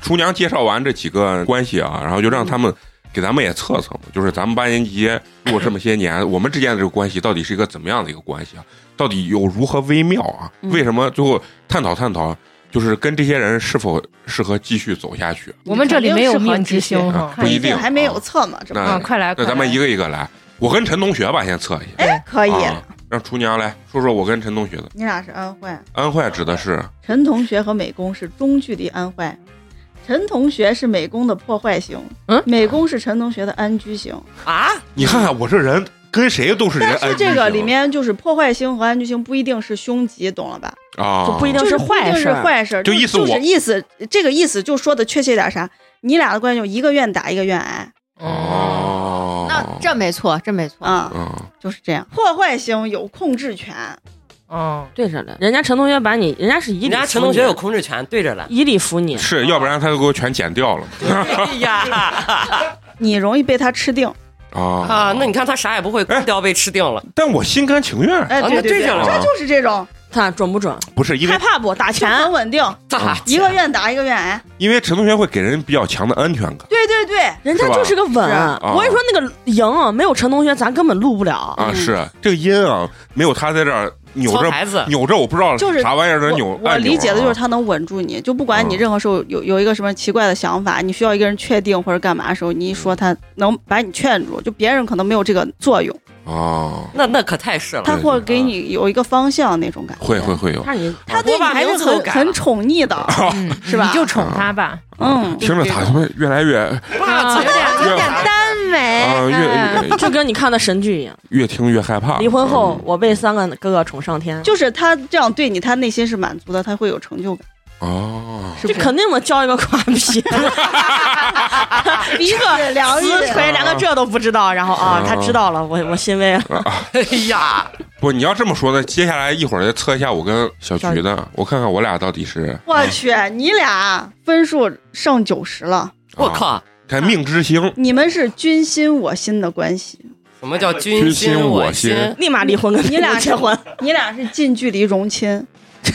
厨娘介绍完这几个关系啊，然后就让他们给咱们也测测嘛，就是咱们八年级过这么些年，我们之间的这个关系到底是一个怎么样的一个关系啊？到底有如何微妙啊？为什么最后探讨探讨，就是跟这些人是否适合继续走下去？我们这里没有命之星啊，不一定还没有测嘛，这不那啊，快来，快来那咱们一个一个来，我跟陈同学吧，先测一下。哎可以。啊，让厨娘来说说我跟陈同学的你俩是安坏，安坏，指的是陈同学和美工是中距离安坏，陈同学是美工的破坏型，嗯美工是陈同学的安居型。啊，你看看我这人跟谁都是人但是安居型这个里面就是破坏型和安居型不一定是凶吉，懂了吧？啊，就不一定是不一定是坏事儿坏事，就就意思我就是意思这个意思就说的确切点啥？你俩的关系就一个愿打一个愿挨哦，那这没错，这没错。啊、嗯，就是这样。破坏型有控制权，哦，对着了，人家陈同学把你，人家是以人理服家陈同学有控制权，对着了。以理服你，是要不然他就给我全剪掉了 <laughs> 哎呀 <laughs> 你容易被他吃定。啊啊，那你看他啥也不会，空调被吃定了。但我心甘情愿，哎，啊对对对，那对上了这就是这种看准不准？不是因为害怕不？打就钱很稳定，<laughs> 咋一个愿打一个愿挨。因为陈同学会给人比较强的安全感。对对对，人家就是个稳。啊。我跟你说，那个赢啊，没有陈同学，咱根本录不了。啊，是这个音啊，没有他在这儿扭着操孩子，扭着，我不知道就是啥玩意儿的扭我。我理解的就是啊他能稳住你，就不管你嗯。任何时候有有一个什么奇怪的想法，你需要一个人确定或者干嘛的时候，你一说他能把你劝住，就别人可能没有这个作用，哦，那那可太是了。他会给你有一个方向那种感觉。会会会有，他对你还是很很宠溺的，嗯，<laughs> 是吧？你就宠他吧，嗯，听着他他妈越来越啊，有点有点耽美啊，越就跟你看的神剧一样。越听越害怕。离婚后，我被三个哥哥宠上天，就是他这样对你，他内心是满足的，他会有成就感，哦？这肯定能交一个瓜皮，<laughs> 一个疗愈死锤，连个这都不知道，然后啊，他知道了，我我欣慰了。<laughs> 哎呀，不，你要这么说呢，接下来一会儿再测一下我跟小菊的，我看看我俩到底是我去，你俩分数上九十了，我靠，看命之星，你们是君心我心的关系，什么叫君君心我我心。立马离婚，跟你俩结婚，你俩是近距离融亲，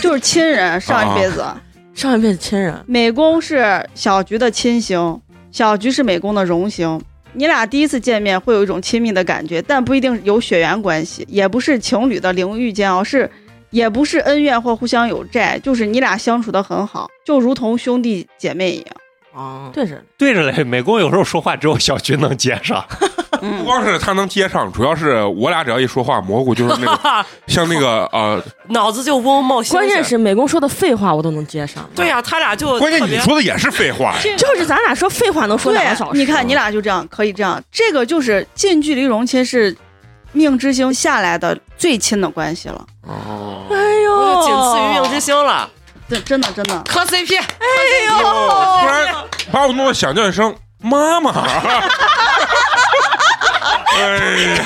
就是亲人，上一辈子。上一辈子亲人，美工是小菊的亲星，小菊是美工的荣星。你俩第一次见面会有一种亲密的感觉，但不一定有血缘关系，也不是情侣的灵遇煎熬，是也不是恩怨或互相有债，就是你俩相处的很好，就如同兄弟姐妹一样。啊，对着对着嘞，美工有时候说话只有小菊能接上，不光是他能接上，主要是我俩只要一说话，蘑菇就是那个 <laughs> 像那个呃，脑子就嗡冒星星。关键是美工说的废话我都能接上，对呀、他俩就关键你说的也是废话呀。就是咱俩说废话能说两个小时。你看你俩就这样，可以这样，这个就是近距离融亲是命之星下来的最亲的关系了，哦，哎我就仅次于，命之星了，对真的真的。磕 CP 哎呦。突然把我弄得想叫一声妈妈。<laughs> 哎呀！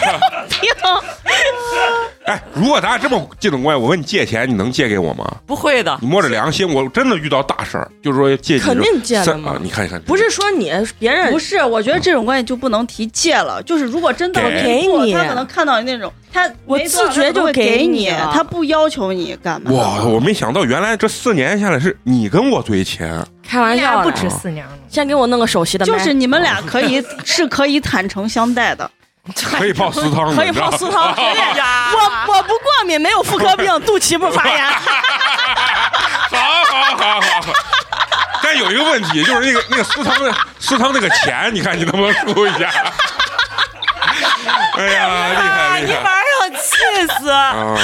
<laughs> 哎，如果咱俩这么这种关系，我问你借钱，你能借给我吗？不会的，你摸着良心，我真的遇到大事儿，就是说借你肯定借的嘛三啊！你看，一看，不是说你别人不是，我觉得这种关系就不能提借了。就是如果真的给给你他可能看到你那种，他我自觉就会给给你他不要求你干嘛。哇，我没想到原来这四年下来是你跟我堆钱，开玩笑的不止四年了。先给我弄个首席的麦，就是你们俩可以是可以坦诚相待的。可以泡私汤的，可以泡私汤，可以。我我不过敏，没有妇科病，肚脐不发炎。<laughs> 好好好好好。但有一个问题，就是那个那个私汤的私汤那个钱，你看你能不能出一下？<laughs> 哎呀，厉害厉害！你把人要气死！啊，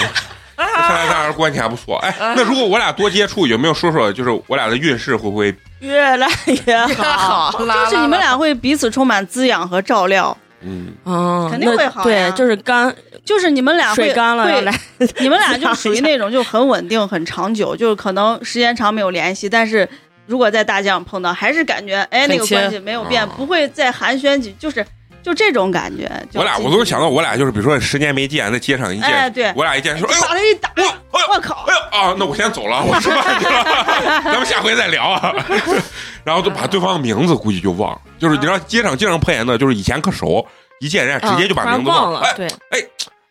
看来咱俩关系还不错。哎，那如果我俩多接触，有没有说说，就是我俩的运势会不会？越来越好，<laughs> 就是你们俩会彼此充满滋养和照料，嗯，嗯，肯定会好呀对，就是干就是你们俩会水干了要会来，你们俩就属于 <laughs> 那种就很稳定、很长久，就是可能时间长没有联系，但是如果在大街上碰到，还是感觉哎那个关系没有变，啊不会再寒暄几，就是就这种感觉。我俩我都想到我俩就是，比如说十年没见，在街上一见，哎对我俩一见说，哎呦，打了一打，我哎呦我靠！哎呦啊，那我先走了，我吃饭去了，<laughs> 咱们下回再聊啊。<laughs> 然后就把对方的名字估计就忘了，就是你知道街上经常碰见的，就是以前可熟，一见人家直接就把名字忘了。对，哎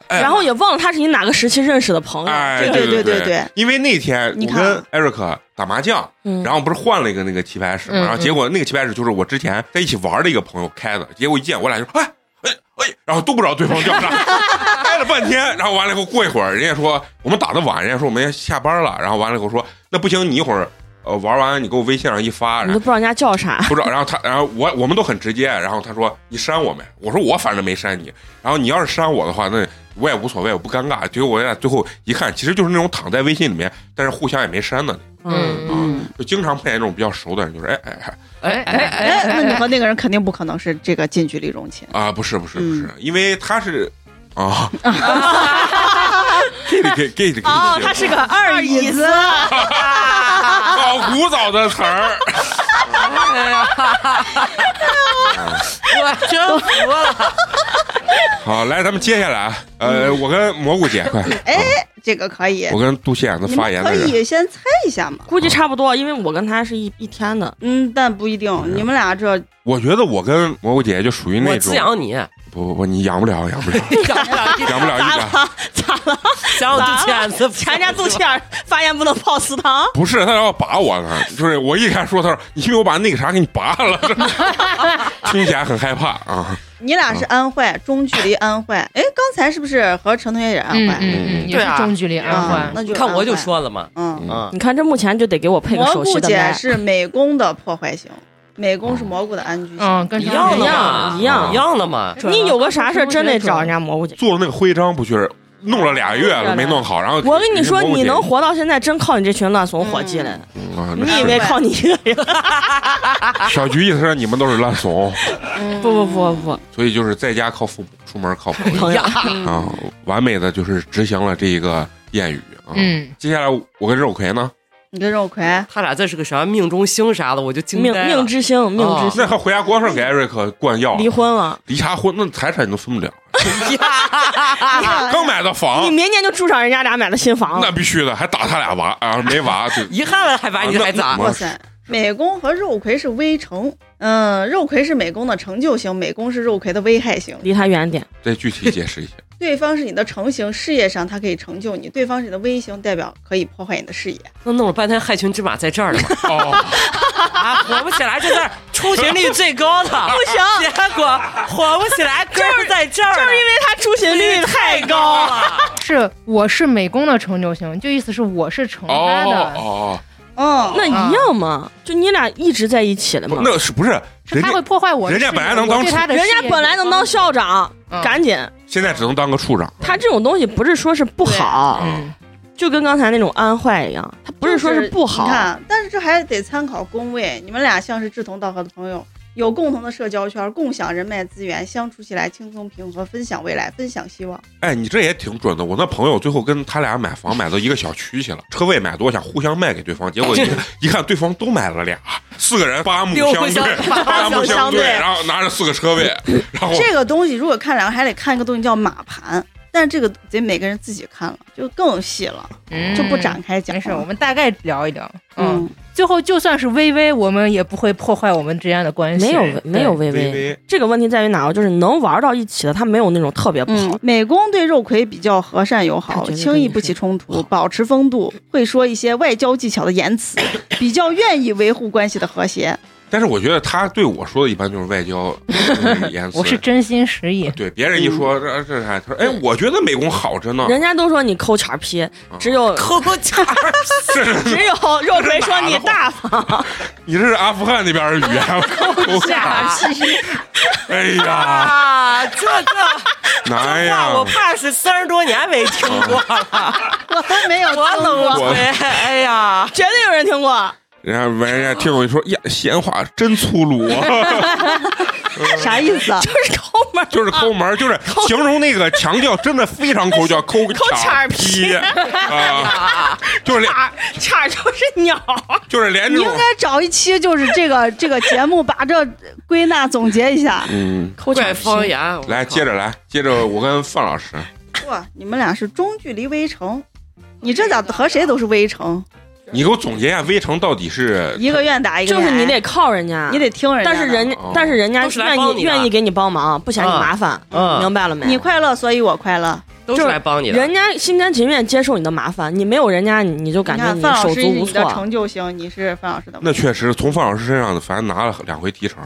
哎。然后也忘了他是你哪个时期认识的朋友。哎，对对对对对对。因为那天我跟艾瑞克打麻将，嗯。然后不是换了一个那个棋牌室嘛，嗯然后结果那个棋牌室就是我之前在一起玩的一个朋友开的，结果一见我俩就哎哎哎，<laughs> 然后都不知道对方叫啥，<laughs> 开了半天，然后完了以后过一会儿，人家说我们打的晚，人家说我们下班了，然后完了以后说那不行，你一会儿呃玩完你给我微信上一发，然后你都不知道人家叫啥，<laughs> 不知道，然后他，然后我我们都很直接，然后他说你删我没？我说我反正没删你，然后你要是删我的话，那我也无所谓，我不尴尬。结果我俩最后一看，其实就是那种躺在微信里面，但是互相也没删的，嗯嗯，就经常碰见这种比较熟的人，就是哎哎哎哎哎哎哎，那你和那个人肯定不可能是这个近距离融亲。啊，不是不是不嗯是，因为他是啊，<laughs> 哦，他是个二椅子，好古早的词儿，<laughs> 我真服了。<laughs> 好，来咱们接下来啊，呃，我跟蘑菇姐快，哎，这个可以我，跟杜谢眼子你们可发言的人，以先猜一下嘛。估计差不多，因为我跟他是一一天的。嗯，但不一定，你们俩这我觉得我跟蘑菇姐就属于那我种滋养你，不不不，你养不了养不了。养不了 <laughs> 一 <laughs> 养不了一咋个。了？咋了？想我肚脐眼子，前家肚脐眼发炎不能泡食堂。不是他要拔我呢，就是我一开始说，他说你信不信我把那个啥给你拔了，听起来很害怕啊。你俩是安徽，中距离安徽。哎，刚才是不是和陈同学也是安嗯徽？嗯嗯，也对啊是中距离安徽。啊那就看我就，说了嘛，嗯，嗯，你看这目前就得给我配个蘑首席菇姐的，是美工的破坏型，美工是蘑菇的安居型。嗯，跟一样的一嘛，样一样一样的嘛。你有个啥事儿真得找人家蘑菇姐。做的那个徽章不就是弄了俩月了没弄好，然后我跟你说，你能活到现在，真靠你这群乱怂伙计来的。啊？那是你以为靠你一个人？<laughs> 小菊意思是你们都是烂怂，不不不不，所以就是在家靠父母，出门靠朋友。朋友，啊，完美的就是执行了这一个谚语啊。嗯，接下来我跟肉葵呢，你跟肉葵，他俩这是个啥命中星啥的，我就惊命呆了。命之星，命之星，那还回家光上给艾瑞克灌药，离婚了。离啥婚？那财产你都分不了，<laughs> 刚买的房你，明年就住上人家俩买的新房那必须的，还打他俩娃啊，没娃就遗憾了，还把你还咋？啊哇塞，美工和肉葵是微成，嗯，肉魁是美工的成就型，美工是肉魁的危害型。离他远点。再具体解释一下。<laughs> 对方是你的成型，事业上他可以成就你；对方是你的微型，代表可以破坏你的事业。那弄了半天害群之马在这儿呢嘛，哦，<laughs> 啊，火不起来就在这儿出勤率最高的，<laughs> 不行结果火不起来，就是在这儿，就是因为他出勤率太高了。是我是美工的成就型，就意思是我是成他哦的，哦嗯，那一样嘛，就你俩一直在一起了哦，嘛。那是不是人家是他会破坏我的人家事业本来能当我对他的人事业家本来能当校长，嗯赶紧。现在只能当个处长？他这种东西不是说是不好，嗯，就跟刚才那种安坏一样，他不是说是不好你。看，但是这还得参考工位。你们俩像是志同道合的朋友，有共同的社交圈，共享人脉资源，相处起来轻松平和，分享未来，分享希望。哎，你这也挺准的。我那朋友最后跟他俩买房买到一个小区去了，车位买多想互相卖给对方，结果一看 <laughs> 一看对方都买了俩，四个人八目六相对，八目相相对然后拿着四个车位，然后这个东西如果看两个，还得看一个东西叫马盘，但是这个得每个人自己看了，就更细了，嗯就不展开讲了。没事，我们大概聊一聊。嗯，嗯，最后就算是微微，我们也不会破坏我们之间的关系。没有没有微微，这个问题在于哪？就是能玩到一起的，他没有那种特别不好嗯。，美工对肉葵比较和善友好，轻易不起冲突，保持风度，会说一些外交技巧的言辞，比较愿意维护关系的和谐。但是我觉得他对我说的一般就是外交 <laughs> 嗯言辞。我是真心实意。对别人一说这这啥，他说哎，我觉得美工好着呢。人家都说你抠钱儿批，只有 <laughs> 抠钱儿，<laughs> 只有肉魁说你大方。你这是阿富汗那边的语言，抠茬皮哎呀，啊，这这难这话我！怕是三十多年没听过了，我都没有我冷听过我，哎呀，绝对有人听过。人家闻人家听我一说呀，闲话真粗鲁啊，<laughs> 啥意思啊？就是抠门儿，就是抠门儿，就是形容那个强调真的非常抠，叫抠 <laughs> 抠掐掐儿批 <laughs> 啊，就是连叉叉就是鸟。就是连你应该找一期就是这个这个节目，把这归纳总结一下。嗯，怪方言，来接着来，接着我跟范老师，哇，你们俩是中距离围城，你这咋和谁都是围城？你给我总结一下微城到底是一个愿打一个愿挨就是你得靠人家，你得听人家，但是人哦但是人家愿意愿意给你帮忙，不嫌你麻烦，嗯明白了没？你快乐，所以我快乐。都是来帮你的。人家心甘情愿接受你的麻烦，你没有人家，你你就感觉你手足无师你的措。成就型，你是范老师的。那确实从范老师身上，反正拿了两回提成。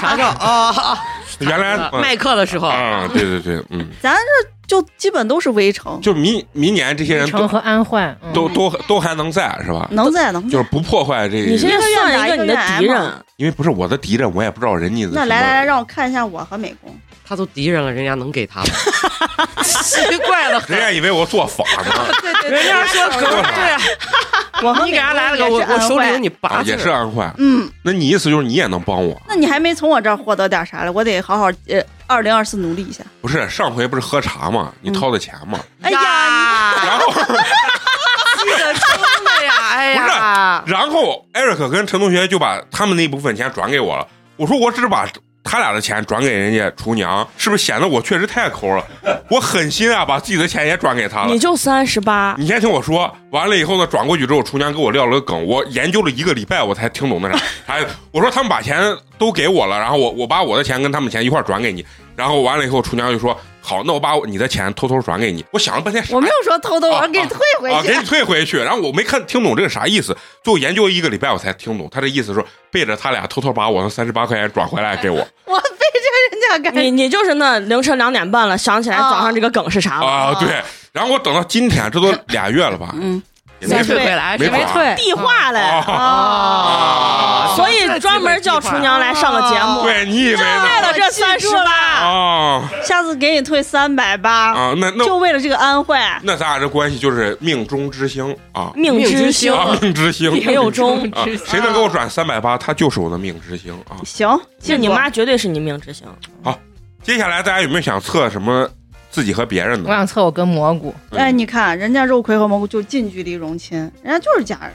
啥叫 <laughs> 啊？原来嗯麦课的时候，啊，对对对，嗯，咱这就基本都是围城，就明明年这些人都和安焕，嗯都都都还能在是吧？能在能在。就是不破坏这你现在算一个你的敌人，因为不是我的敌人，我也不知道人家那来来来，让我看一下我和美工。他都敌人了，人家能给他吗？<laughs> 奇怪了，人家以为我做法呢，对对人家说狗对，我和你给他来了个我我手里有你八啊，字也是安坏。嗯，那你意思就是你也能帮我？那你还没从我这儿获得点啥呢？我得好好呃，二零二四努力一下。不是上回不是喝茶吗？你掏的钱吗？哎呀，然后记得充的呀，哎呀，然后艾瑞克跟陈同学就把他们那部分钱转给我了。我说我只是把他俩的钱转给人家厨娘，是不是显得我确实太抠了？我狠心啊，把自己的钱也转给他了你。就三十八，你先听我说，完了以后呢，转过去之后，厨娘给我撂了个梗，我研究了一个礼拜，我才听懂那啥。哎，我说他们把钱都给我了，然后我我把我的钱跟他们钱一块转给你，然后完了以后，厨娘就说好，那我把我你的钱偷偷转给你。我想了半天，我没有说偷偷，我给你退回啊，去给。你退回去。然后我没看听懂这个啥意思，最后研究一个礼拜我才听懂，他这意思是背着他俩偷偷把我那三十八块钱转回来给我 <laughs> 我背着人家干。你你就是那凌晨两点半了，想起来早上这个梗是啥了？啊，对。然后我等到今天，这都俩月了吧，嗯，也没没退回来没退，地化嘞，啊所以专门叫厨娘来上个节目，对你以为为？了这三十八，啊下次给你退三百八，啊，那那就为了这个安坏。那咱俩这关系就是命中之星啊。命之星啊，命之星。没有中，啊，谁能给我转三百八，他就是我的命之星啊。行，就你妈绝对是你命之星。好接下来大家有没有想测什么自己和别人的。我？想测我跟蘑菇，哎，你看人家肉葵和蘑菇就近距离融亲，人家就是家人，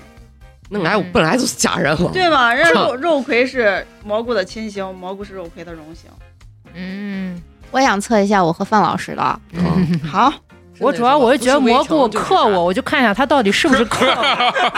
那俺本来就是家人了，对吧？<laughs> 人家肉肉葵是蘑菇的亲型，蘑菇是肉葵的荣型。嗯，我想测一下我和范老师的，嗯。好，我主要我就觉得蘑菇克我。我，就看一下他到底是不是克我，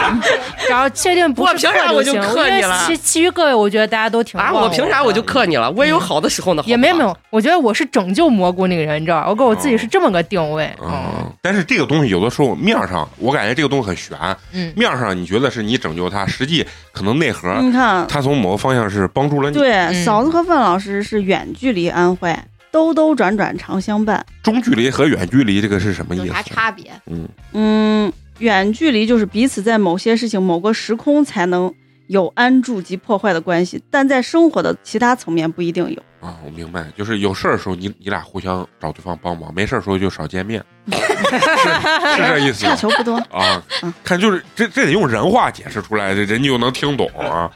<laughs> 然后确定不是我凭啥克我就行。因为克你了其其余各位我觉得大家都挺啊！棒我凭啥我就克你了？我也有好的时候呢。也没有没有，我觉得我是拯救蘑菇那个人，你知道吧？我给我自己是这么个定位。嗯嗯，但是这个东西有的时候面上，我感觉这个东西很悬。嗯，面上你觉得是你拯救他，实际可能内核你看，他从某个方向是帮助了你。对，嗯嫂子和范老师是远距离安坏，兜兜转转常相伴。中距离和远距离这个是什么意有思？啥差别？嗯，嗯，远距离就是彼此在某些事情、某个时空才能有安住及破坏的关系，但在生活的其他层面不一定有。啊，我明白，就是有事儿的时候你你俩互相找对方帮忙，没事儿时候就少见面，<laughs> 是是这意思吗差球不多，啊嗯？看就是这这得用人话解释出来，这人就能听懂啊。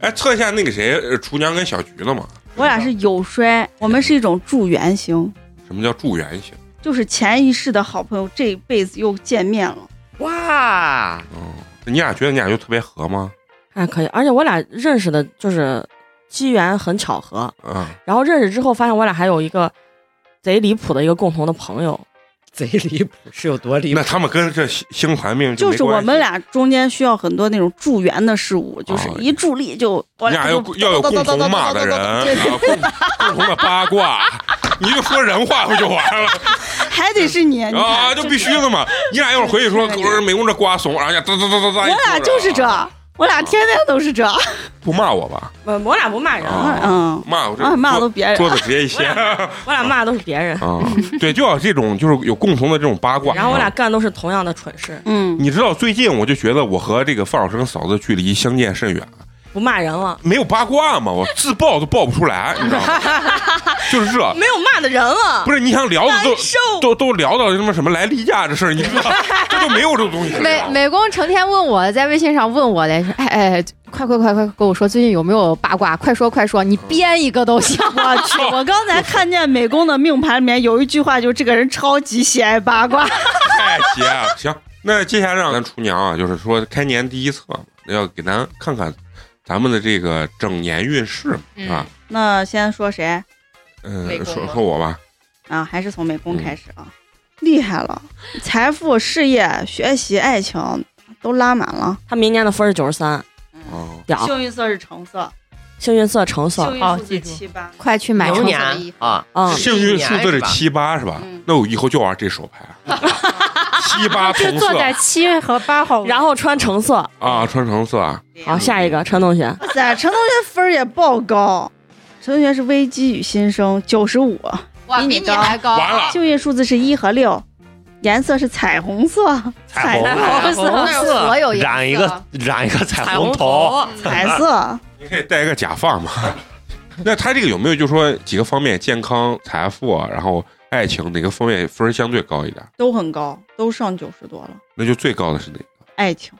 哎，测一下那个谁，呃厨娘跟小菊的嘛？我俩是有衰，我们是一种助缘型，什么叫助缘型？就是前一世的好朋友，这一辈子又见面了。哇，嗯，你俩觉得你俩就特别合吗？还可以，而且我俩认识的就是机缘很巧合，嗯，然后认识之后发现我俩还有一个贼离谱的一个共同的朋友，贼离谱，是有多离谱那？他们跟这星星团命就是我们俩中间需要很多那种助缘的事物，就是哦一助力就我你俩要要有共同骂的人，啊，对对共 <laughs> 共同的八卦，你就说人话不就完了 <laughs> 还得是你，你啊？就必须的嘛！你俩一会儿回去说，我说美工这瓜怂，哎呀，哒哒哒哒哒，我俩就是这，我俩天天都是这，不骂我吧？我我俩不骂人，啊嗯，骂我这啊骂桌都别人。桌子直接一掀。我俩骂的都是别人，啊！对，就要这种就是有共同的这种八卦。然后我俩啊干都是同样的蠢事，嗯，你知道最近我就觉得我和这个范老师跟嫂子距离相见甚远，不骂人了，没有八卦嘛，我自爆都爆不出来，你知道吗？<laughs> 就是这，没有骂的人了，不是你想聊的都。都都聊到什么什么来例假这事儿，你知道，这就没有这种东西美。美工成天问我在微信上问我嘞，说哎哎，快快快快跟我说最近有没有八卦？快说快说，你编一个都行。<laughs> 我去，我刚才看见美工的命盘里面有一句话，就是这个人超级喜爱八卦。<laughs> 太邪了。行，那接下来让咱厨娘啊，就是说开年第一测嘛，要给咱看看咱们的这个整年运势嗯啊。那先说谁？嗯说说我吧，啊？还是从美工开始啊？厉害了，财富、事业、学习、爱情都拉满了。他明年的分是九十三，哦，屌，幸运色是橙色，幸运色橙色。哦记住。七八。快去买橙色牛年的衣服。啊，嗯，幸运数字是七八是吧？嗯？那我以后就玩这手牌，<laughs> 七八同色就坐在七和八号，然后穿橙色。啊，穿橙色啊。好，下一个陈同学，哇塞，陈同学分儿也爆高。陈同学是危机与新生，九十五，哇，比你还高。完了幸运数字是一和六，颜色是彩虹色，彩虹色，所有颜色染一个染一个彩彩虹虹头，彩色。<laughs> 你可以戴一个假发嘛。那他这个有没有就说几个方面，健康、财富啊，然后爱情哪个方面分儿相对高一点？都很高，都上九十多了。那就最高的是哪个？爱情，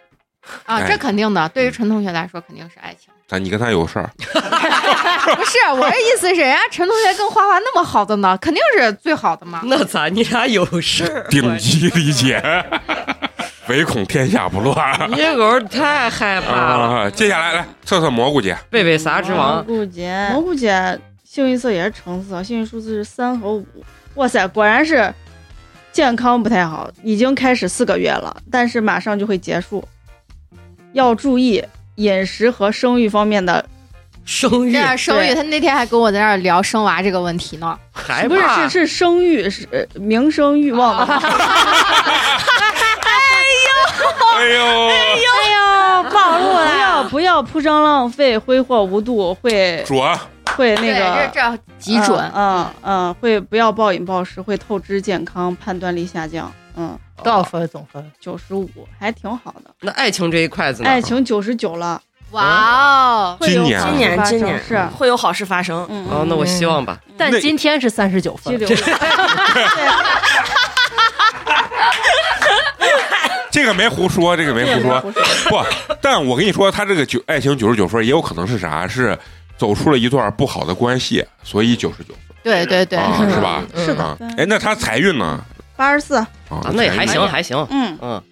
啊，哎这肯定的。对于陈同学来说，肯定是爱情。咱你跟他有事儿，<laughs> 不是我的意思是，人家陈同学跟花花那么好的呢，肯定是最好的嘛。<laughs> 那咋你俩有事儿？顶级理解，<laughs> 唯恐天下不乱。你狗太害怕了，啊！接下来来测测蘑菇姐，贝贝啥之王蘑王？菇姐，蘑菇姐幸运色也是橙色，幸运数字是三和五。哇塞，果然是健康不太好，已经开始四个月了，但是马上就会结束，要注意饮食和生育方面的，生育生育，他那天还跟我在那儿聊生娃这个问题呢。不是是是生育是呃名声欲望的。哎呦，哎呦，暴露不了！要不要铺张浪费、挥霍无度，会准会那，个这这极准。嗯嗯嗯，会不要暴饮暴食，会透支健康，判断力下降。嗯，多少分总分？九十五还挺好的，那爱情这一块子呢？爱情九十九了，哇哦，会有今年今年今年是，会有好事发生。嗯，哦，那我希望吧。但今天是三十九分，<laughs> <laughs> 这个没胡说，这个没胡说。不，但我跟你说，他这个九爱情九十九分，也有可能是啥？是走出了一段不好的关系，所以九十九分。对对对，啊，是吧？是的。啊，哎，那他财运呢？八十四，啊啊，那也还行，还行。嗯，嗯，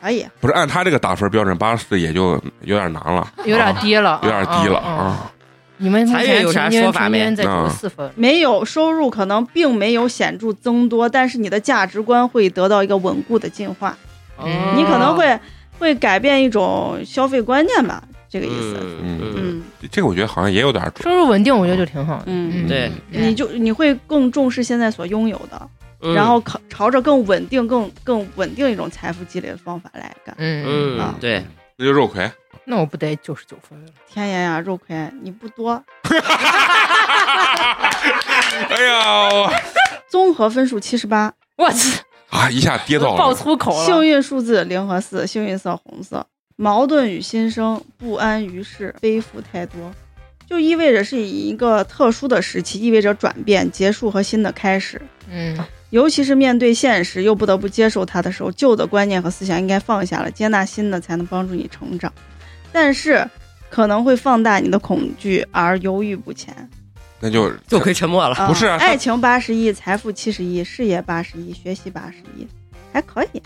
可以。不是按他这个打分标准，八十四也就有点难了，有点低了，有点低了啊。你们目前财运有啥平均说法没？平均在九啊十四分，没有收入可能并没有显著增多，但是你的价值观会得到一个稳固的进化，嗯你可能会会改变一种消费观念吧，这个意思。嗯嗯这个我觉得好像也有点准。收入稳定，我觉得就挺好的。嗯对，你就你会更重视现在所拥有的，嗯然后朝朝着更稳定、更更稳定一种财富积累的方法来干。嗯，啊嗯，对，那就肉葵，那我不得九十九分了？天爷呀，肉葵，你不多，哎呀，综合分数七十八，我操，啊，一下跌到爆。粗口了。幸运数字零和四，幸运色红色。矛盾与心生，不安于世，背负太多，就意味着是以一个特殊的时期，意味着转变、结束和新的开始。嗯，尤其是面对现实又不得不接受它的时候，旧的观念和思想应该放下了，接纳新的才能帮助你成长。但是可能会放大你的恐惧而犹豫不前。那就就可以沉默了。啊不是啊爱情八十亿，财富七十亿，事业八十亿，学习八十亿，还可以。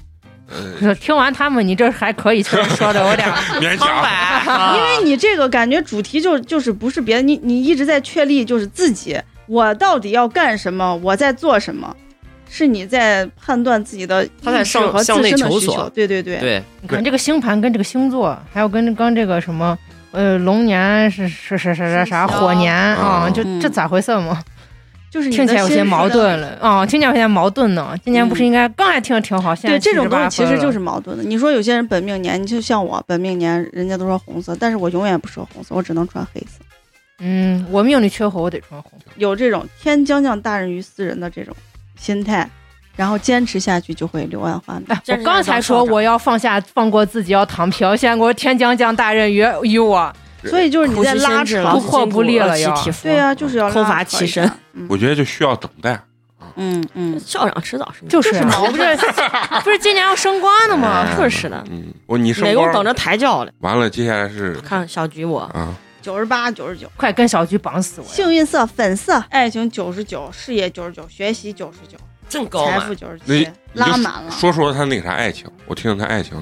<laughs> 呃听完他们，你这还可以，确 <laughs> 实说的有点苍强。白，<laughs> 因为你这个感觉主题就就是不是别的，你你一直在确立就是自己，我到底要干什么，我在做什么，是你在判断自己的他在意识和自向向内身的需求索。对对对，对，你看这个星盘跟这个星座，还有跟刚这个什么，呃，龙年是是是是是啥火年啊，嗯就这咋回事嘛？就是你听起来有些矛盾了啊，听起来有些矛盾呢。今年不是应该刚还听着挺好，现在对这种东西78分了其实就是矛盾的。你说有些人本命年，你就像我本命年，人家都说红色，但是我永远不说红色，我只能穿黑色。嗯，我命里缺火，我得穿红。有这种天将降大任于斯人的这种心态，然后坚持下去就会柳暗花明。哎，我刚才说我要放下放过自己，要躺平，现在给我天将降大任于于我，所以就是你在拉扯，不破不立了要要对呀、就是要拉空乏扯其身我觉得就需要等待。嗯嗯，校长迟早是就是啊矛 <laughs> 不是不是今年要升官了吗？哎是是的嗯，我你升官美工等着抬轿了。完了，接下来是看小菊我，啊，九十八、九十九，快跟小菊绑死我！幸运色粉色，爱情九十九，事业九十九，学习九十九，真高嘛财富，九十那七，拉满了。说说他那个啥爱情，我听听他爱情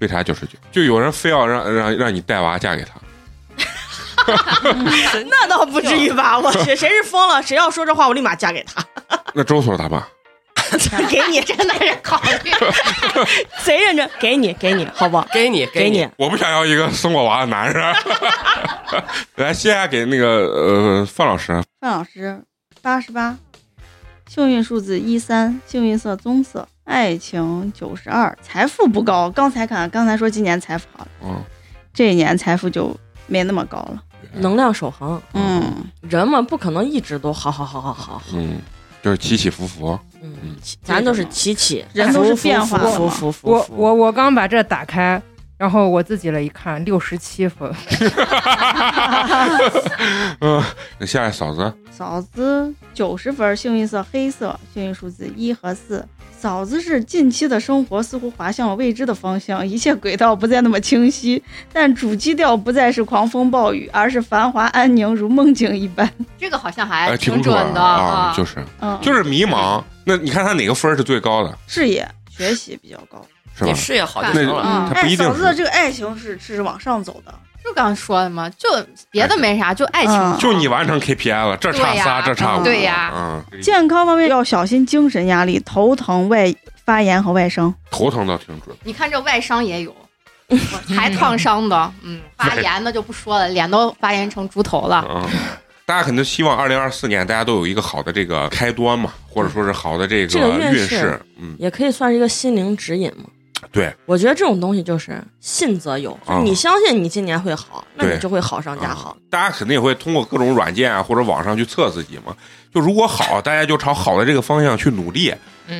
为啥九十九？就有人非要让让让你带娃嫁给他，<laughs> 那倒不至于吧？我去，谁是疯了？谁要说这话，我立马嫁给他。<laughs> 那周所他爸 <laughs> 给你，真的是考虑，贼认真，给你，给你，好不好？给你给你，我不想要一个生过娃的男人。来，接下来给那个呃范老师，范老师八十八，幸运数字一三，幸运色棕色，爱情九十二，财富不高。刚才看，刚才说今年财富好了，嗯，这一年财富就没那么高了。能量守恒，嗯，人嘛不可能一直都好好好好好好。嗯，就是起起伏伏，嗯嗯，咱都是起起，人都是变化的嘛。伏伏伏伏。我我我刚把这打开，然后我自己了一看，六十七分。<laughs> 嗯，那下来嫂子，嫂子九十分，幸运色黑色，幸运数字一和四。嫂子是近期的生活似乎滑向了未知的方向，一切轨道不再那么清晰，但主基调不再是狂风暴雨，而是繁华安宁，如梦境一般。这个好像哎，还挺准的啊，就是嗯，就是迷茫。那你看他哪个分是最高的，事业学习比较高。是吧你？事业好就那行了。嗯，哎，他不一定嫂子的这个爱情是是往上走的。就刚说的嘛，就别的没啥，就爱情嗯。就你完成 KPI 了，这差仨，这差五，对呀嗯，健康方面要小心精神压力、头疼、外发炎和外伤。头疼倒挺准。你看这外伤也有，<laughs> 还烫伤的，嗯，发炎的就不说了，脸都发炎成猪头了。嗯，大家肯定希望二零二四年大家都有一个好的这个开端嘛，或者说是好的这这个运势运势。嗯，也可以算是一个心灵指引嘛。对，我觉得这种东西就是信则有，就你相信你今年会好，那你就会好上加啊好。大家肯定也会通过各种软件啊或者网上去测自己嘛。就如果好，大家就朝好的这个方向去努力；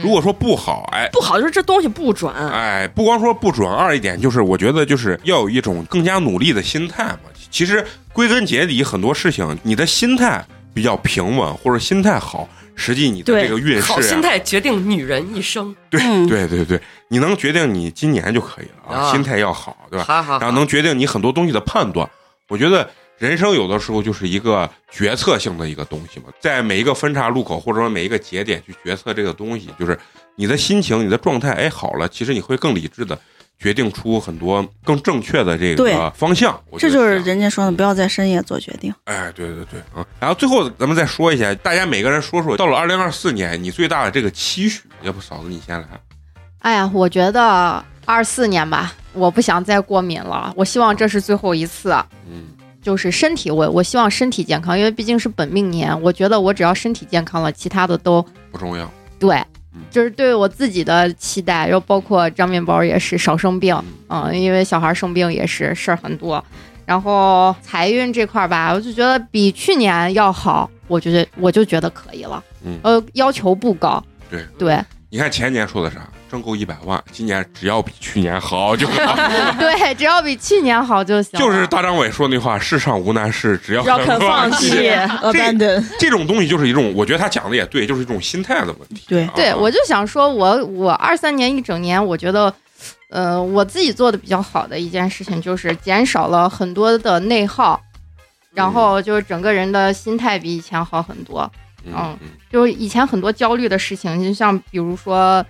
如果说不好，哎。不好就是这东西不准，哎，不光说不准，二一点就是，我觉得就是要有一种更加努力的心态嘛。其实归根结底，很多事情你的心态比较平稳，或者心态好，实际你的这个运势、啊、好心态决定女人一生。对嗯对对对，你能决定你今年就可以了啊，啊心态要好，对吧？好好，然后能决定你很多东西的判断。我觉得人生有的时候就是一个决策性的一个东西嘛，在每一个分岔路口或者说每一个节点去决策这个东西，就是你的心情、你的状态，哎好了，其实你会更理智的决定出很多更正确的这个方向。我这就是人家说的，不要在深夜做决定。哎，对对对啊！然后最后咱们再说一下，大家每个人说说，到了二零二四年，你最大的这个期许，要不嫂子你先来？哎呀，我觉得二四年吧，我不想再过敏了，我希望这是最后一次。嗯，就是身体，我我希望身体健康，因为毕竟是本命年，我觉得我只要身体健康了，其他的都不重要。对嗯，就是对我自己的期待，然后包括张面包也是少生病，嗯，因为小孩生病也是事儿很多。然后财运这块儿吧，我就觉得比去年要好，我觉得我就觉得可以了，嗯。呃，要求不高，对。对。你看前年说的啥？挣够一百万，今年只要比去年好就好。<laughs> 对，只要比去年好就行。就是大张伟说那话：“世上无难事，只要要肯放弃。弃，abandon，这种东西就是一种，我觉得他讲的也对，就是一种心态的问题。对啊对，我就想说我，我二三年一整年，我觉得，呃，我自己做的比较好的一件事情就是减少了很多的内耗，然后就是整个人的心态比以前好很多。嗯就是以前很多焦虑的事情，就像比如说，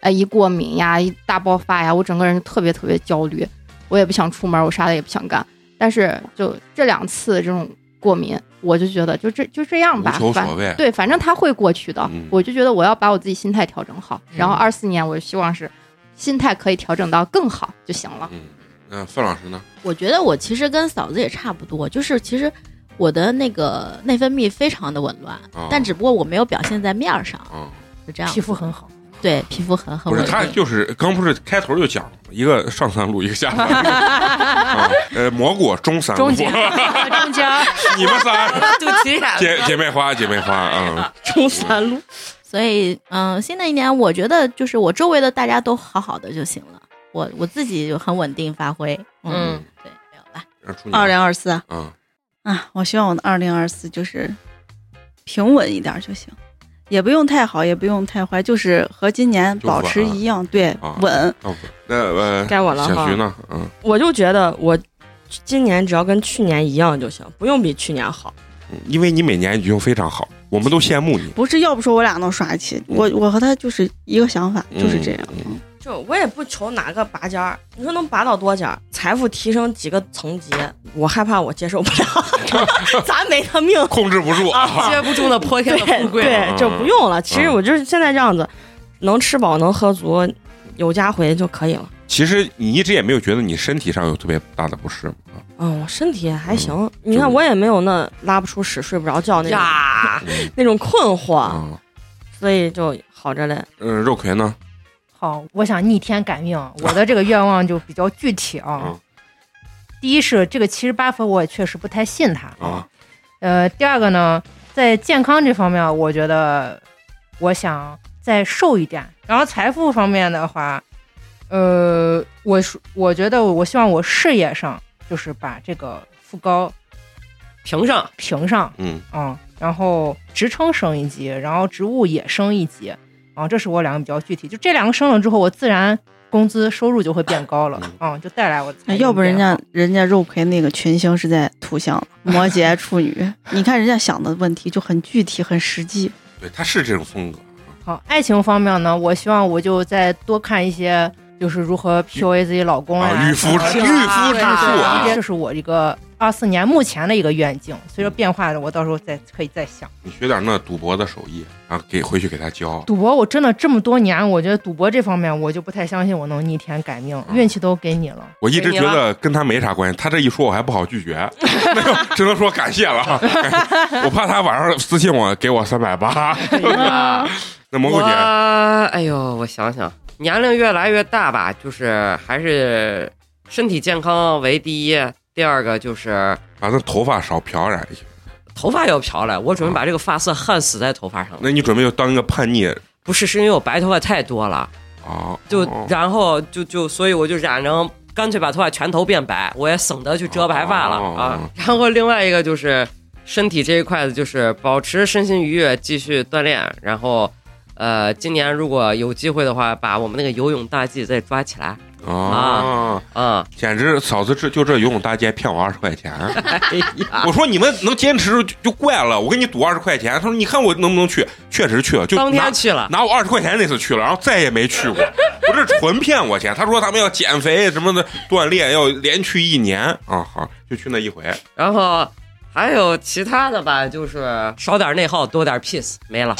呃，一过敏呀，一大爆发呀，我整个人特别特别焦虑，我也不想出门，我啥的也不想干。但是就这两次这种过敏，我就觉得就这就这样吧，无所谓对，反正它会过去的。嗯我就觉得我要把我自己心态调整好，然后二四年我就希望是心态可以调整到更好就行了。嗯，那范老师呢？我觉得我其实跟嫂子也差不多，就是其实我的那个内分泌非常的紊乱，啊但只不过我没有表现在面儿上，啊，是这样。皮肤很好，对，皮肤很很不是他。就是刚不是开头就讲了一个上三路，一个下三路 <laughs> 啊，呃，蘑菇中三路，中间 <laughs> 中间 <laughs> 你们仨就急眼了。姐姐妹花姐妹花啊，中三路。所以，嗯、新的一年我觉得就是我周围的大家都好好的就行了，我我自己就很稳定发挥。嗯，嗯对，没有吧？让处女二零二四嗯啊，我希望我的二零二四就是平稳一点就行，也不用太好，也不用太坏，就是和今年保持一样，对啊，稳。哦，那呃，该我了哈小徐呢？嗯，我就觉得我今年只要跟去年一样就行，不用比去年好。嗯因为你每年已经非常好，我们都羡慕你，不是，要不说我俩能耍起，我我和他就是一个想法，就是这样。嗯就我也不求哪个拔尖儿，你说能拔到多尖儿，财富提升几个层级，我害怕我接受不了，<laughs> 咱没他命。<laughs> 控制不住啊，接不住那泼天的富贵。对，就不用了。其实我就是现在这样子，能吃饱能喝足，有家回就可以了。其实你一直也没有觉得你身体上有特别大的不适吗？嗯，我身体还行，你看我也没有那拉不出屎、睡不着觉那种 <laughs> 那种困惑，啊，所以就好着嘞。嗯，肉葵呢？好，我想逆天改命，我的这个愿望就比较具体啊。嗯第一是这个七十八分，我也确实不太信他啊。呃，第二个呢，在健康这方面，我觉得我想再瘦一点。然后财富方面的话，呃，我是我觉得我希望我事业上就是把这个副高评上评上，嗯嗯，然后职称升一级，然后职务也升一级，啊，这是我两个比较具体。就这两个升了之后，我自然工资收入就会变高了，啊，就带来我的财运哎要不人家人家肉魁那个群星是在土象 <laughs> 摩羯处女，你看人家想的问题就很具体很实际。对，他是这种风格。好，爱情方面呢，我希望我就再多看一些，就是如何 PUA 自己老公、啊御夫什么的御夫之术啊这是我一个二四年目前的一个愿景。随着变化的，我到时候再可以再想。你学点那赌博的手艺，然后给回去给他教。赌博我真的这么多年，我觉得赌博这方面我就不太相信我能逆天改命，运气都给你了。我一直觉得跟他没啥关系，他这一说我还不好拒绝，<laughs> 没有，只能说感谢了。<laughs> 我怕他晚上私信我给我三百八。<laughs> 那蘑菇我姐，哎呦，我想想，年龄越来越大吧，就是还是身体健康为第一，第二个就是把那头发少漂染一下。头发要漂了。我准备把这个发色焊死在头发上了。那你准备要当一个叛逆不是，是因为我白头发太多了，啊？就哦然后就就所以我就染成，干脆把头发全头变白，我也省得去遮白发了哦啊。然后另外一个就是身体这一块子，就是保持身心愉悦，继续锻炼，然后。呃，今年如果有机会的话，把我们那个游泳大计再抓起来啊，嗯，简直嫂子这就这游泳大街骗我二十块钱。哎呀，我说你们能坚持就就怪了，我给你赌二十块钱。他说你看我能不能去，确实去了，就当天去了，拿我二十块钱那次去了，然后再也没去过。不是纯骗我钱。他说他们要减肥什么的，锻炼要连去一年啊，好就去那一回。然后还有其他的吧，就是少点内耗，多点 peace，没了。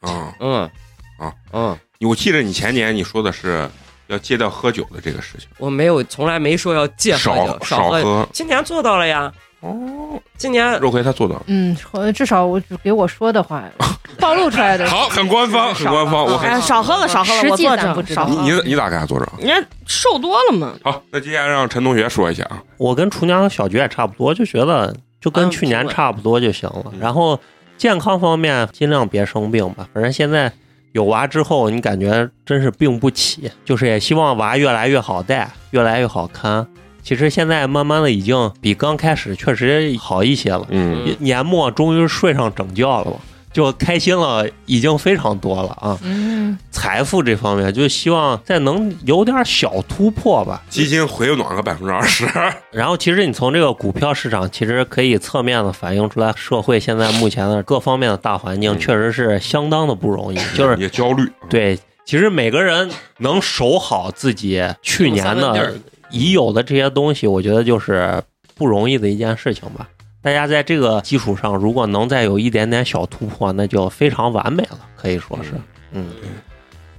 啊、嗯，啊，嗯，我记得你前年你说的是要戒掉喝酒的这个事情，我没有，从来没说要戒喝少酒，喝。少喝。今年做到了呀，哦，今年肉葵他做到了。嗯，至少我给我说的话 <laughs> 暴露出来的。好，很官方，很官方，我很哎，少喝了，少喝了，实际我作证，咱不知道你。你你咋给他做着？人家瘦多了嘛，好，那接下来让陈同学说一下啊。我跟厨娘和小菊也差不多，就觉得就跟嗯去年差不多就行了。嗯然后健康方面尽量别生病吧，反正现在有娃之后，你感觉真是病不起，就是也希望娃越来越好带，越来越好看。其实现在慢慢的已经比刚开始确实好一些了，嗯嗯年末终于睡上整觉了吧，就开心了，已经非常多了啊。嗯，财富这方面，就希望再能有点小突破吧。基金回暖个百分之二十。然后，其实你从这个股票市场，其实可以侧面的反映出来，社会现在目前的各方面的大环境嗯确实是相当的不容易。就是也焦虑。对，其实每个人能守好自己去年的已有的这些东西，我觉得就是不容易的一件事情吧。大家在这个基础上，如果能再有一点点小突破，那就非常完美了，可以说是，嗯。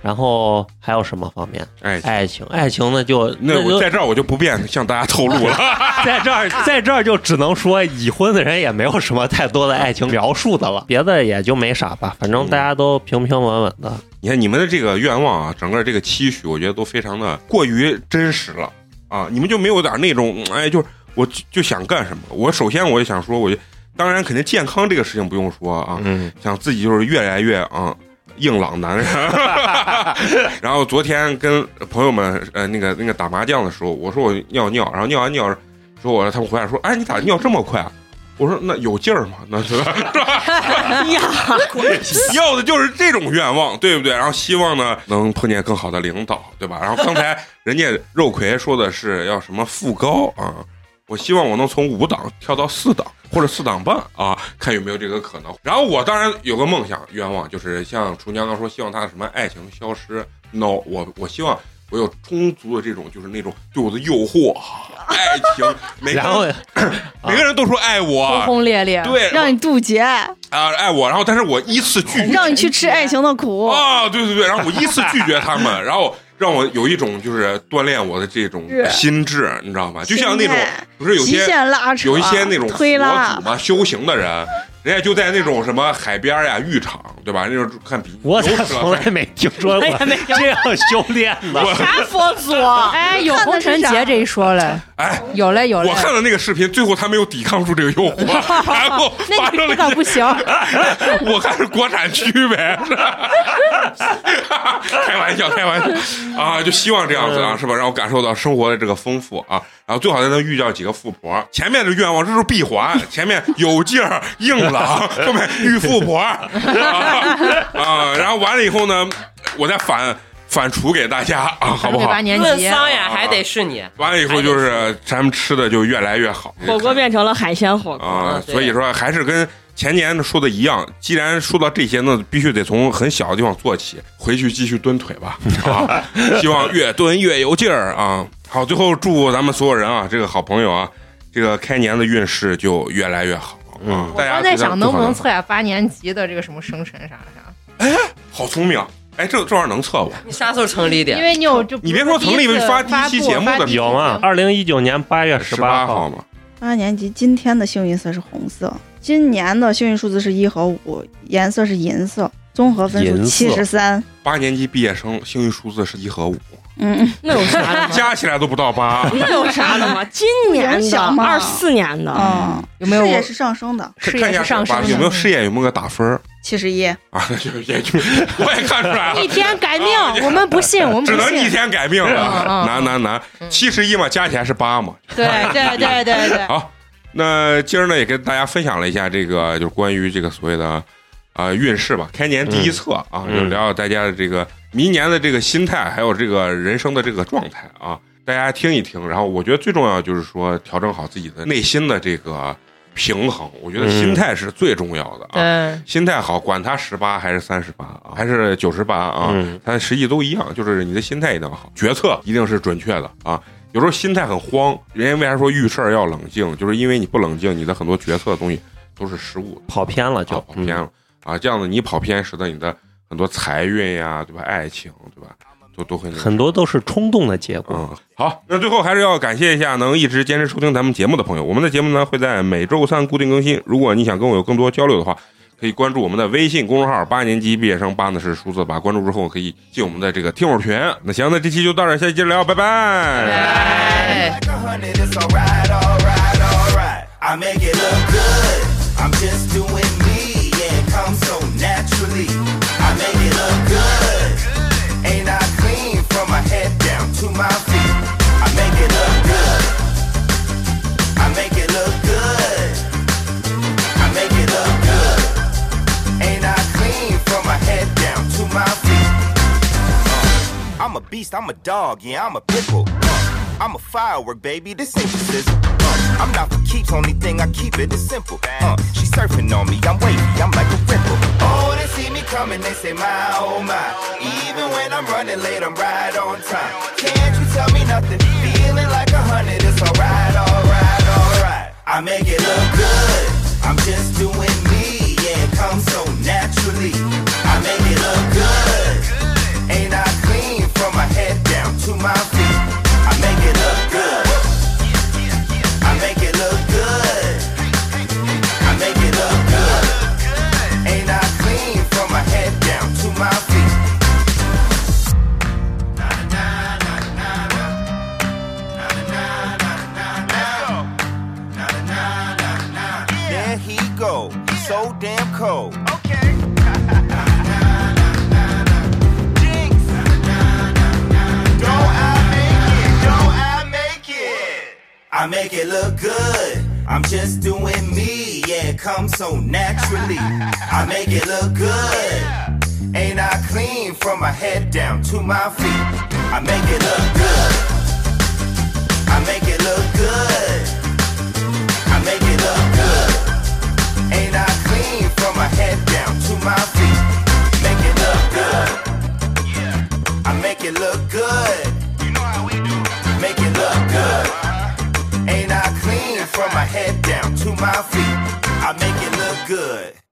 然后还有什么方面？哎，爱情，爱情呢就就那我在这儿我就不便向大家透露了。<laughs> 在这儿，在这儿就只能说已婚的人也没有什么太多的爱情描述的了，别的也就没啥吧，反正大家都平平稳稳的。你看你们的这个愿望啊，整个这个期许，我觉得都非常的过于真实了啊！你们就没有点那种，嗯哎，就是我就就想干什么。我首先我就想说，我就当然肯定健康这个事情不用说啊，嗯，想自己就是越来越啊硬朗男人。<laughs> <laughs> 然后昨天跟朋友们呃那个那个打麻将的时候，我说我尿尿，然后尿完尿说我他们回来说，哎你咋尿这么快啊？我说那有劲儿吗，那是 <laughs> 吧？呀，要的就是这种愿望，对不对？然后希望呢能碰见更好的领导，对吧？然后刚才人家肉葵说的是要什么副高啊，我希望我能从五档跳到四档或者四档半啊，看有没有这个可能。然后我当然有个梦想愿望，就是像厨娘刚说，希望他的什么爱情消失。no，我我希望。我有充足的这种，就是那种对我的诱惑、爱情，<laughs> 每个然后人 <clears throat> 每个人都说爱我，轰轰烈烈。对，让你渡劫，啊爱我，然后但是我依次拒绝，让你去吃爱情的苦。啊，对对对，然后我依次拒绝他们，<laughs> 然后让我有一种就是锻炼我的这种心智，你知道吧？就像那种不是有些限拉扯，有一些那种佛推拉祖，嘛修行的人，人家就在那种什么海边呀、浴场，对吧？那种看比我有咋从来没听说过 <laughs> 这样修炼的？啥佛祖？哎，有红尘劫这一说了，哎，有嘞有嘞我。看了那个视频，最后他没有抵抗住这个诱惑，<laughs> 然后发生了一个不行，<laughs> 我看是国产区呗，<laughs> 开玩笑，开玩笑啊！就希望这样子啊，是吧？让我感受到生活的这个丰富啊，然后最好再能遇到几个富婆。前面的愿望这是闭环，前面有劲儿、硬朗，后面遇富婆啊啊！然后完了以后呢，我再反反刍给大家啊，好不好给八？年级，论桑呀，还得是你。完了以后就是咱们吃的就越来越好，火锅变成了海鲜火锅。啊，所以说还是跟前年说的一样，既然说到这些那，必须得从很小的地方做起，回去继续蹲腿吧 <laughs> 啊！希望越蹲越有劲儿啊！好，最后祝咱们所有人啊，这个好朋友啊，这个开年的运势就越来越好。嗯，大家刚在想能不能测下八年级的这个什么生辰啥啥，哎好聪明？哎，这这玩意儿能测不？你啥时候成立的？因为你有就你别说成立发第一期节目的发有吗？二零一九年八月十八号嘛，八年级今天的幸运色是红色，今年的幸运数字是一和五，颜色是银色，综合分数银七十三。八年级毕业生幸运数字是一和五，嗯，那有啥的吗？加起来都不到八。那有啥的吗？<laughs> 今年的影响吗二四年的，嗯，有没有事业是上升的？事看一下业是上升的有没有事业有没有个打分儿七十一，啊？那 <laughs> 就也就我也看出来了逆。<laughs> 天改命啊，我们不信，我们只。能逆天改命了，难难难！七十一嘛，加起来是八嘛。对对对对对，好，那今儿呢也跟大家分享了一下这个，就是关于这个所谓的啊、运势吧，开年第一册啊，嗯就聊聊大家的这个明年的这个心态，还有这个人生的这个状态啊，大家听一听。然后我觉得最重要就是说，调整好自己的内心的这个平衡。我觉得心态是最重要的啊。对，心态好，管他十八还是三十八啊，还是九十八啊，嗯它实际都一样，就是你的心态一定要好，决策一定是准确的啊。有时候心态很慌，人家为啥说遇事儿要冷静？就是因为你不冷静，你的很多决策的东西都是失误的，跑偏了就啊跑偏了、啊。这样子你跑偏，使得你的很多财运呀，对吧？爱情，对吧？都都会很多都是冲动的结果。嗯，好，那最后还是要感谢一下能一直坚持收听咱们节目的朋友。我们的节目呢会在每周三固定更新。如果你想跟我有更多交流的话，可以关注我们的微信公众号“八年级毕业生”，八呢是数字八。关注之后可以进我们的这个听友群。那行，那这期就到这儿，下期接着聊，拜拜。哎。like head down to my feet? I make it look good. I make it look good. I make it look good. Ain't I clean from my head down to my feet? Uh, I'm a beast, I'm a dog, yeah, I'm a pitbull. Uh, I'm a firework, baby, this ain't the sizzle. I'm not for keeps, only thing I keep it is simple. Uh, she surfing on me, I'm wavy, I'm like a ripple. Oh, they see me coming, they say, my, oh my. Even when I'm running late, I'm right on time. Can't you tell me nothing? Feeling like a hundred, it's alright, alright, alright. I make it look good, I'm just doing me, yeah, it comes so naturally. I make it look good. Ain't I clean from my head down to my Okay. <laughs> Jinx. Don't I make it? Don't I make it? I make it look good. I'm just doing me, yeah, it comes so naturally. I make it look good. Ain't I clean from my head down to my feet? I make it look good. I make it look good. From my head down to my feet? Make it look good. Yeah. I make it look good. You know how we do. Make it look good. Ain't I clean from my head down to my feet? I make it look good.